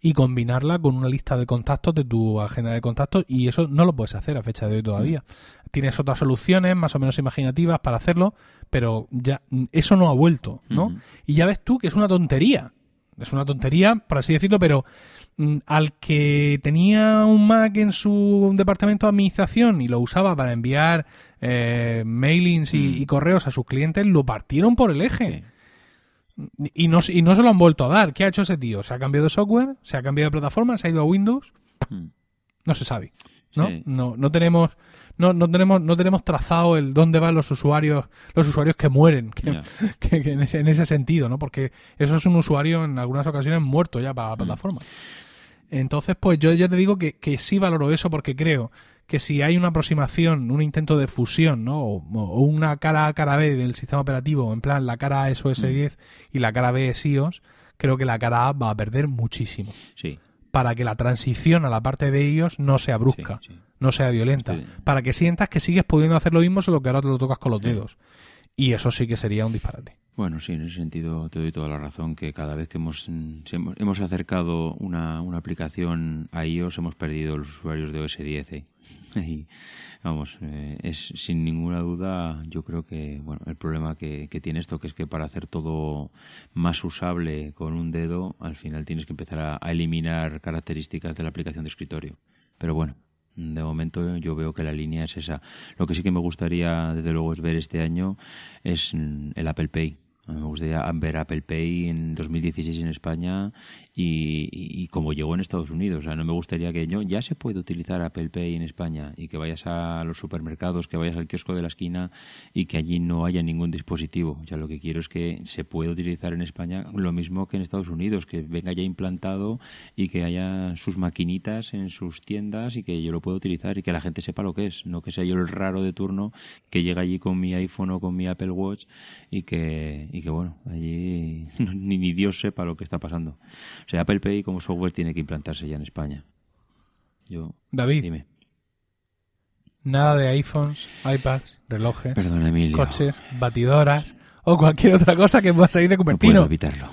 y combinarla con una lista de contactos de tu agenda de contactos y eso no lo puedes hacer a fecha de hoy todavía. Mm. Tienes otras soluciones más o menos imaginativas para hacerlo, pero ya eso no ha vuelto, ¿no? Y ya ves tú que es una tontería. Es una tontería, por así decirlo, pero mm, al que tenía un Mac en su departamento de administración y lo usaba para enviar eh, mailings y, mm. correos a sus clientes, lo partieron por el eje. Y no, y no se lo han vuelto a dar. ¿Qué ha hecho ese tío? ¿Se ha cambiado de software? ¿Se ha cambiado de plataforma? ¿Se ha ido a Windows? Hmm. No se sabe. ¿no? No, no tenemos no, no tenemos no tenemos trazado el dónde van los usuarios los usuarios que mueren que, en, ese, en, ese, sentido no porque eso es un usuario en algunas ocasiones muerto ya para la hmm. plataforma entonces pues yo ya te digo que, que sí valoro eso porque creo que si hay una aproximación, un intento de fusión, ¿no? O, una cara A, cara B del sistema operativo, en plan la cara A es OS 10 mm. y la cara B es iOS, creo que la cara A va a perder muchísimo. Sí. Para que la transición a la parte de iOS no sea brusca, no sea violenta. Para que sientas que sigues pudiendo hacer lo mismo, solo que ahora te lo tocas con los dedos. Y eso sí que sería un disparate. Bueno, sí, en ese sentido te doy toda la razón que cada vez que hemos, hemos acercado una, una aplicación a iOS hemos perdido los usuarios de OS 10. ¿eh? Y vamos, eh, es sin ninguna duda, yo creo que bueno, el problema que, tiene esto, que es que para hacer todo más usable con un dedo, al final tienes que empezar a, eliminar características de la aplicación de escritorio. Pero bueno, de momento yo veo que la línea es esa. Lo que sí que me gustaría, desde luego, es ver este año es el Apple Pay me gustaría ver Apple Pay en 2016 en España y, como llegó en Estados Unidos. O sea, no me gustaría que yo ya se puede utilizar Apple Pay en España y que vayas a los supermercados, que vayas al kiosco de la esquina y que allí no haya ningún dispositivo. Ya lo que quiero es que se pueda utilizar en España lo mismo que en Estados Unidos, que venga ya implantado y que haya sus maquinitas en sus tiendas y que yo lo pueda utilizar y que la gente sepa lo que es, no que sea yo el raro de turno que llega allí con mi iPhone o con mi Apple Watch y que y que bueno, allí ni, ni Dios sepa lo que está pasando. O sea, Apple Pay como software tiene que implantarse ya en España. Yo, David, dime. nada de iPhones, iPads, relojes, Perdón, coches, batidoras o cualquier otra cosa que pueda salir de No puedo Cupertino. evitarlo.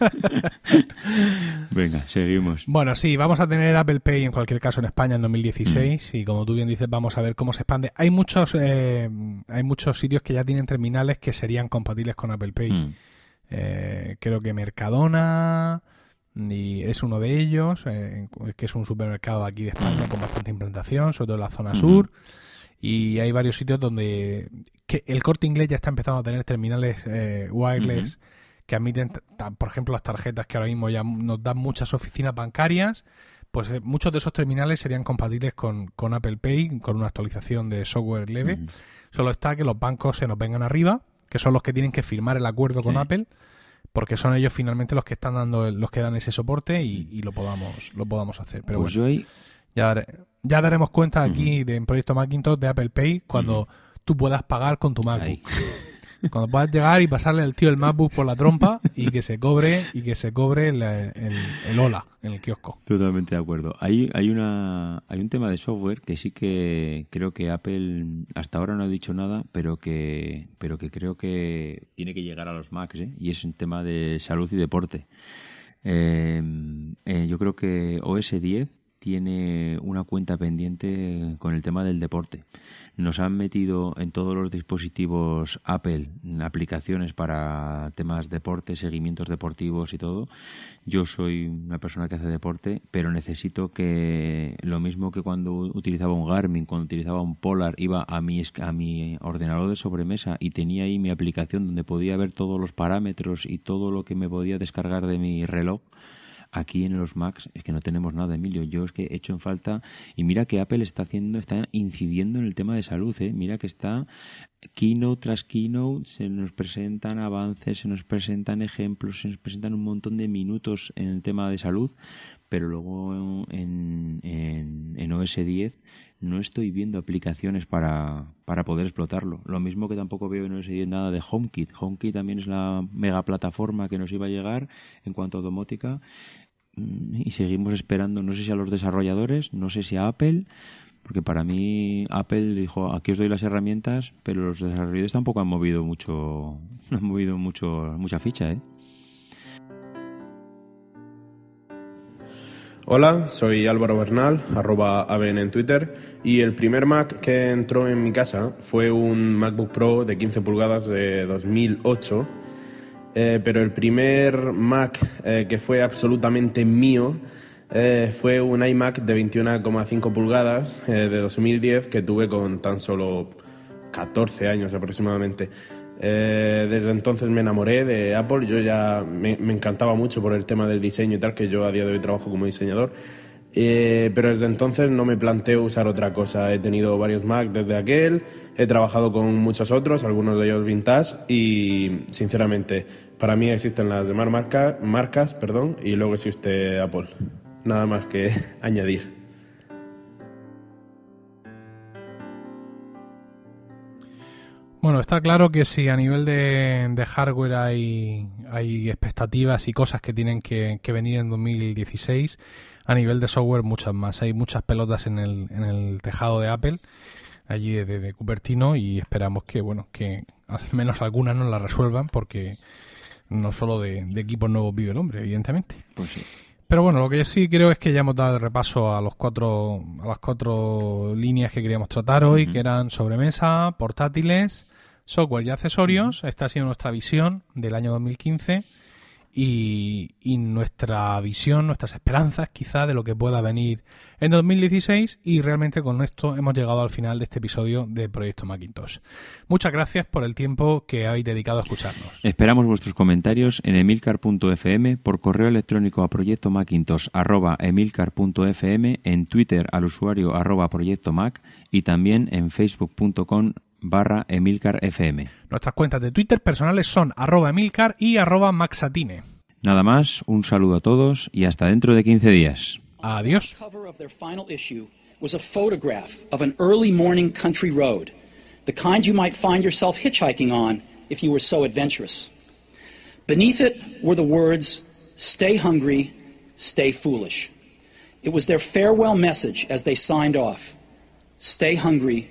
Venga, seguimos. Bueno, sí, vamos a tener Apple Pay en cualquier caso en España en 2016 Mm. y como tú bien dices, vamos a ver cómo se expande. Hay muchos, eh, hay muchos sitios que ya tienen terminales que serían compatibles con Apple Pay. Mm. Eh, creo que Mercadona y es uno de ellos, eh, que es un supermercado aquí de España con bastante implantación, sobre todo en la zona sur. Y hay varios sitios donde que el corte inglés ya está empezando a tener terminales eh, wireless que admiten, por ejemplo, las tarjetas que ahora mismo ya nos dan muchas oficinas bancarias. Pues eh, muchos de esos terminales serían compatibles con, con Apple Pay, con una actualización de software leve. Solo está que los bancos se nos vengan arriba, que son los que tienen que firmar el acuerdo con. Apple, porque son ellos finalmente los que están dando, el- los que dan ese soporte y, y lo podamos, lo podamos hacer. Pero Pues bueno, yo ya, ya daremos cuenta aquí de, en Proyecto Macintosh de Apple Pay cuando tú puedas pagar con tu MacBook. Cuando puedas llegar y pasarle al tío el MacBook por la trompa y que se cobre y que se cobre el, el, el hola en el kiosco. Totalmente de acuerdo. Hay, hay, una, hay un tema de software que sí que creo que Apple hasta ahora no ha dicho nada, pero que, pero que creo que tiene que llegar a los Macs, ¿eh? y es un tema de salud y deporte. Eh, eh, yo creo que OS 10 tiene una cuenta pendiente con el tema del deporte. Nos han metido en todos los dispositivos Apple aplicaciones para temas deporte, seguimientos deportivos y todo. Yo soy una persona que hace deporte, pero necesito que lo mismo que cuando utilizaba un Garmin, cuando utilizaba un Polar, iba a mi, a mi ordenador de sobremesa y tenía ahí mi aplicación donde podía ver todos los parámetros y todo lo que me podía descargar de mi reloj. Aquí en los Macs es que no tenemos nada, Emilio. Yo es que he hecho en falta y mira que Apple está haciendo, está incidiendo en el tema de salud, ¿eh? Mira que está keynote tras keynote, se nos presentan avances, se nos presentan ejemplos, se nos presentan un montón de minutos en el tema de salud, pero luego en, en, en OS 10 no estoy viendo aplicaciones para, para poder explotarlo. Lo mismo que tampoco veo en OS 10 nada de HomeKit. HomeKit también es la mega plataforma que nos iba a llegar en cuanto a domótica y seguimos esperando, no sé si a los desarrolladores, no sé si a Apple, porque para mí Apple dijo, aquí os doy las herramientas, pero los desarrolladores tampoco han movido mucho, han movido mucho, mucha ficha, ¿eh? Hola, soy Álvaro Bernal, arroba ABN en Twitter, y el primer Mac que entró en mi casa fue un MacBook Pro de 15 pulgadas de 2008, eh, pero el primer Mac eh, que fue absolutamente mío eh, fue un iMac de 21,5 pulgadas eh, de 2010 que tuve con tan solo 14 años aproximadamente. Desde entonces me enamoré de Apple, yo ya me, me encantaba mucho por el tema del diseño y tal, que yo a día de hoy trabajo como diseñador. Eh, pero desde entonces no me planteo usar otra cosa. He tenido varios Mac desde aquel, he trabajado con muchos otros, algunos de ellos vintage, y sinceramente, para mí existen las demás marca- marcas perdón, y luego existe Apple. Nada más que añadir. Bueno, está claro que si a nivel de, de hardware hay, hay expectativas y cosas que tienen que, que venir en 2016, a nivel de software muchas más. Hay muchas pelotas en el, en el tejado de Apple, allí de, de Cupertino, y esperamos que, bueno, que al menos algunas nos las resuelvan, porque no solo de, de equipos nuevos vive el hombre, evidentemente. Pues sí. Pero bueno, lo que yo sí creo es que ya hemos dado el repaso a los cuatro, a las cuatro líneas que queríamos tratar hoy, que eran sobremesa, portátiles, software y accesorios. Esta ha sido nuestra visión del año 2015 y, y nuestra visión, nuestras esperanzas quizá de lo que pueda venir en 2016 y realmente con esto hemos llegado al final de este episodio de Proyecto Macintosh. Muchas gracias por el tiempo que habéis dedicado a escucharnos. Esperamos vuestros comentarios en emilcar.fm, por correo electrónico a proyecto macintosh arroba emilcar.fm, en Twitter al usuario arroba proyecto mac y también en facebook.com barra emilcarfm. Nuestras cuentas de Twitter personales son arroba emilcar y arroba maxatine. Nada más, un saludo a todos y hasta dentro de 15 días. Adiós. cover of their final issue was a photograph of an early morning country road, the kind you might find yourself hitchhiking on if you were so adventurous. Beneath it were the words, Stay hungry, stay foolish. It was their farewell message as they signed off Stay hungry,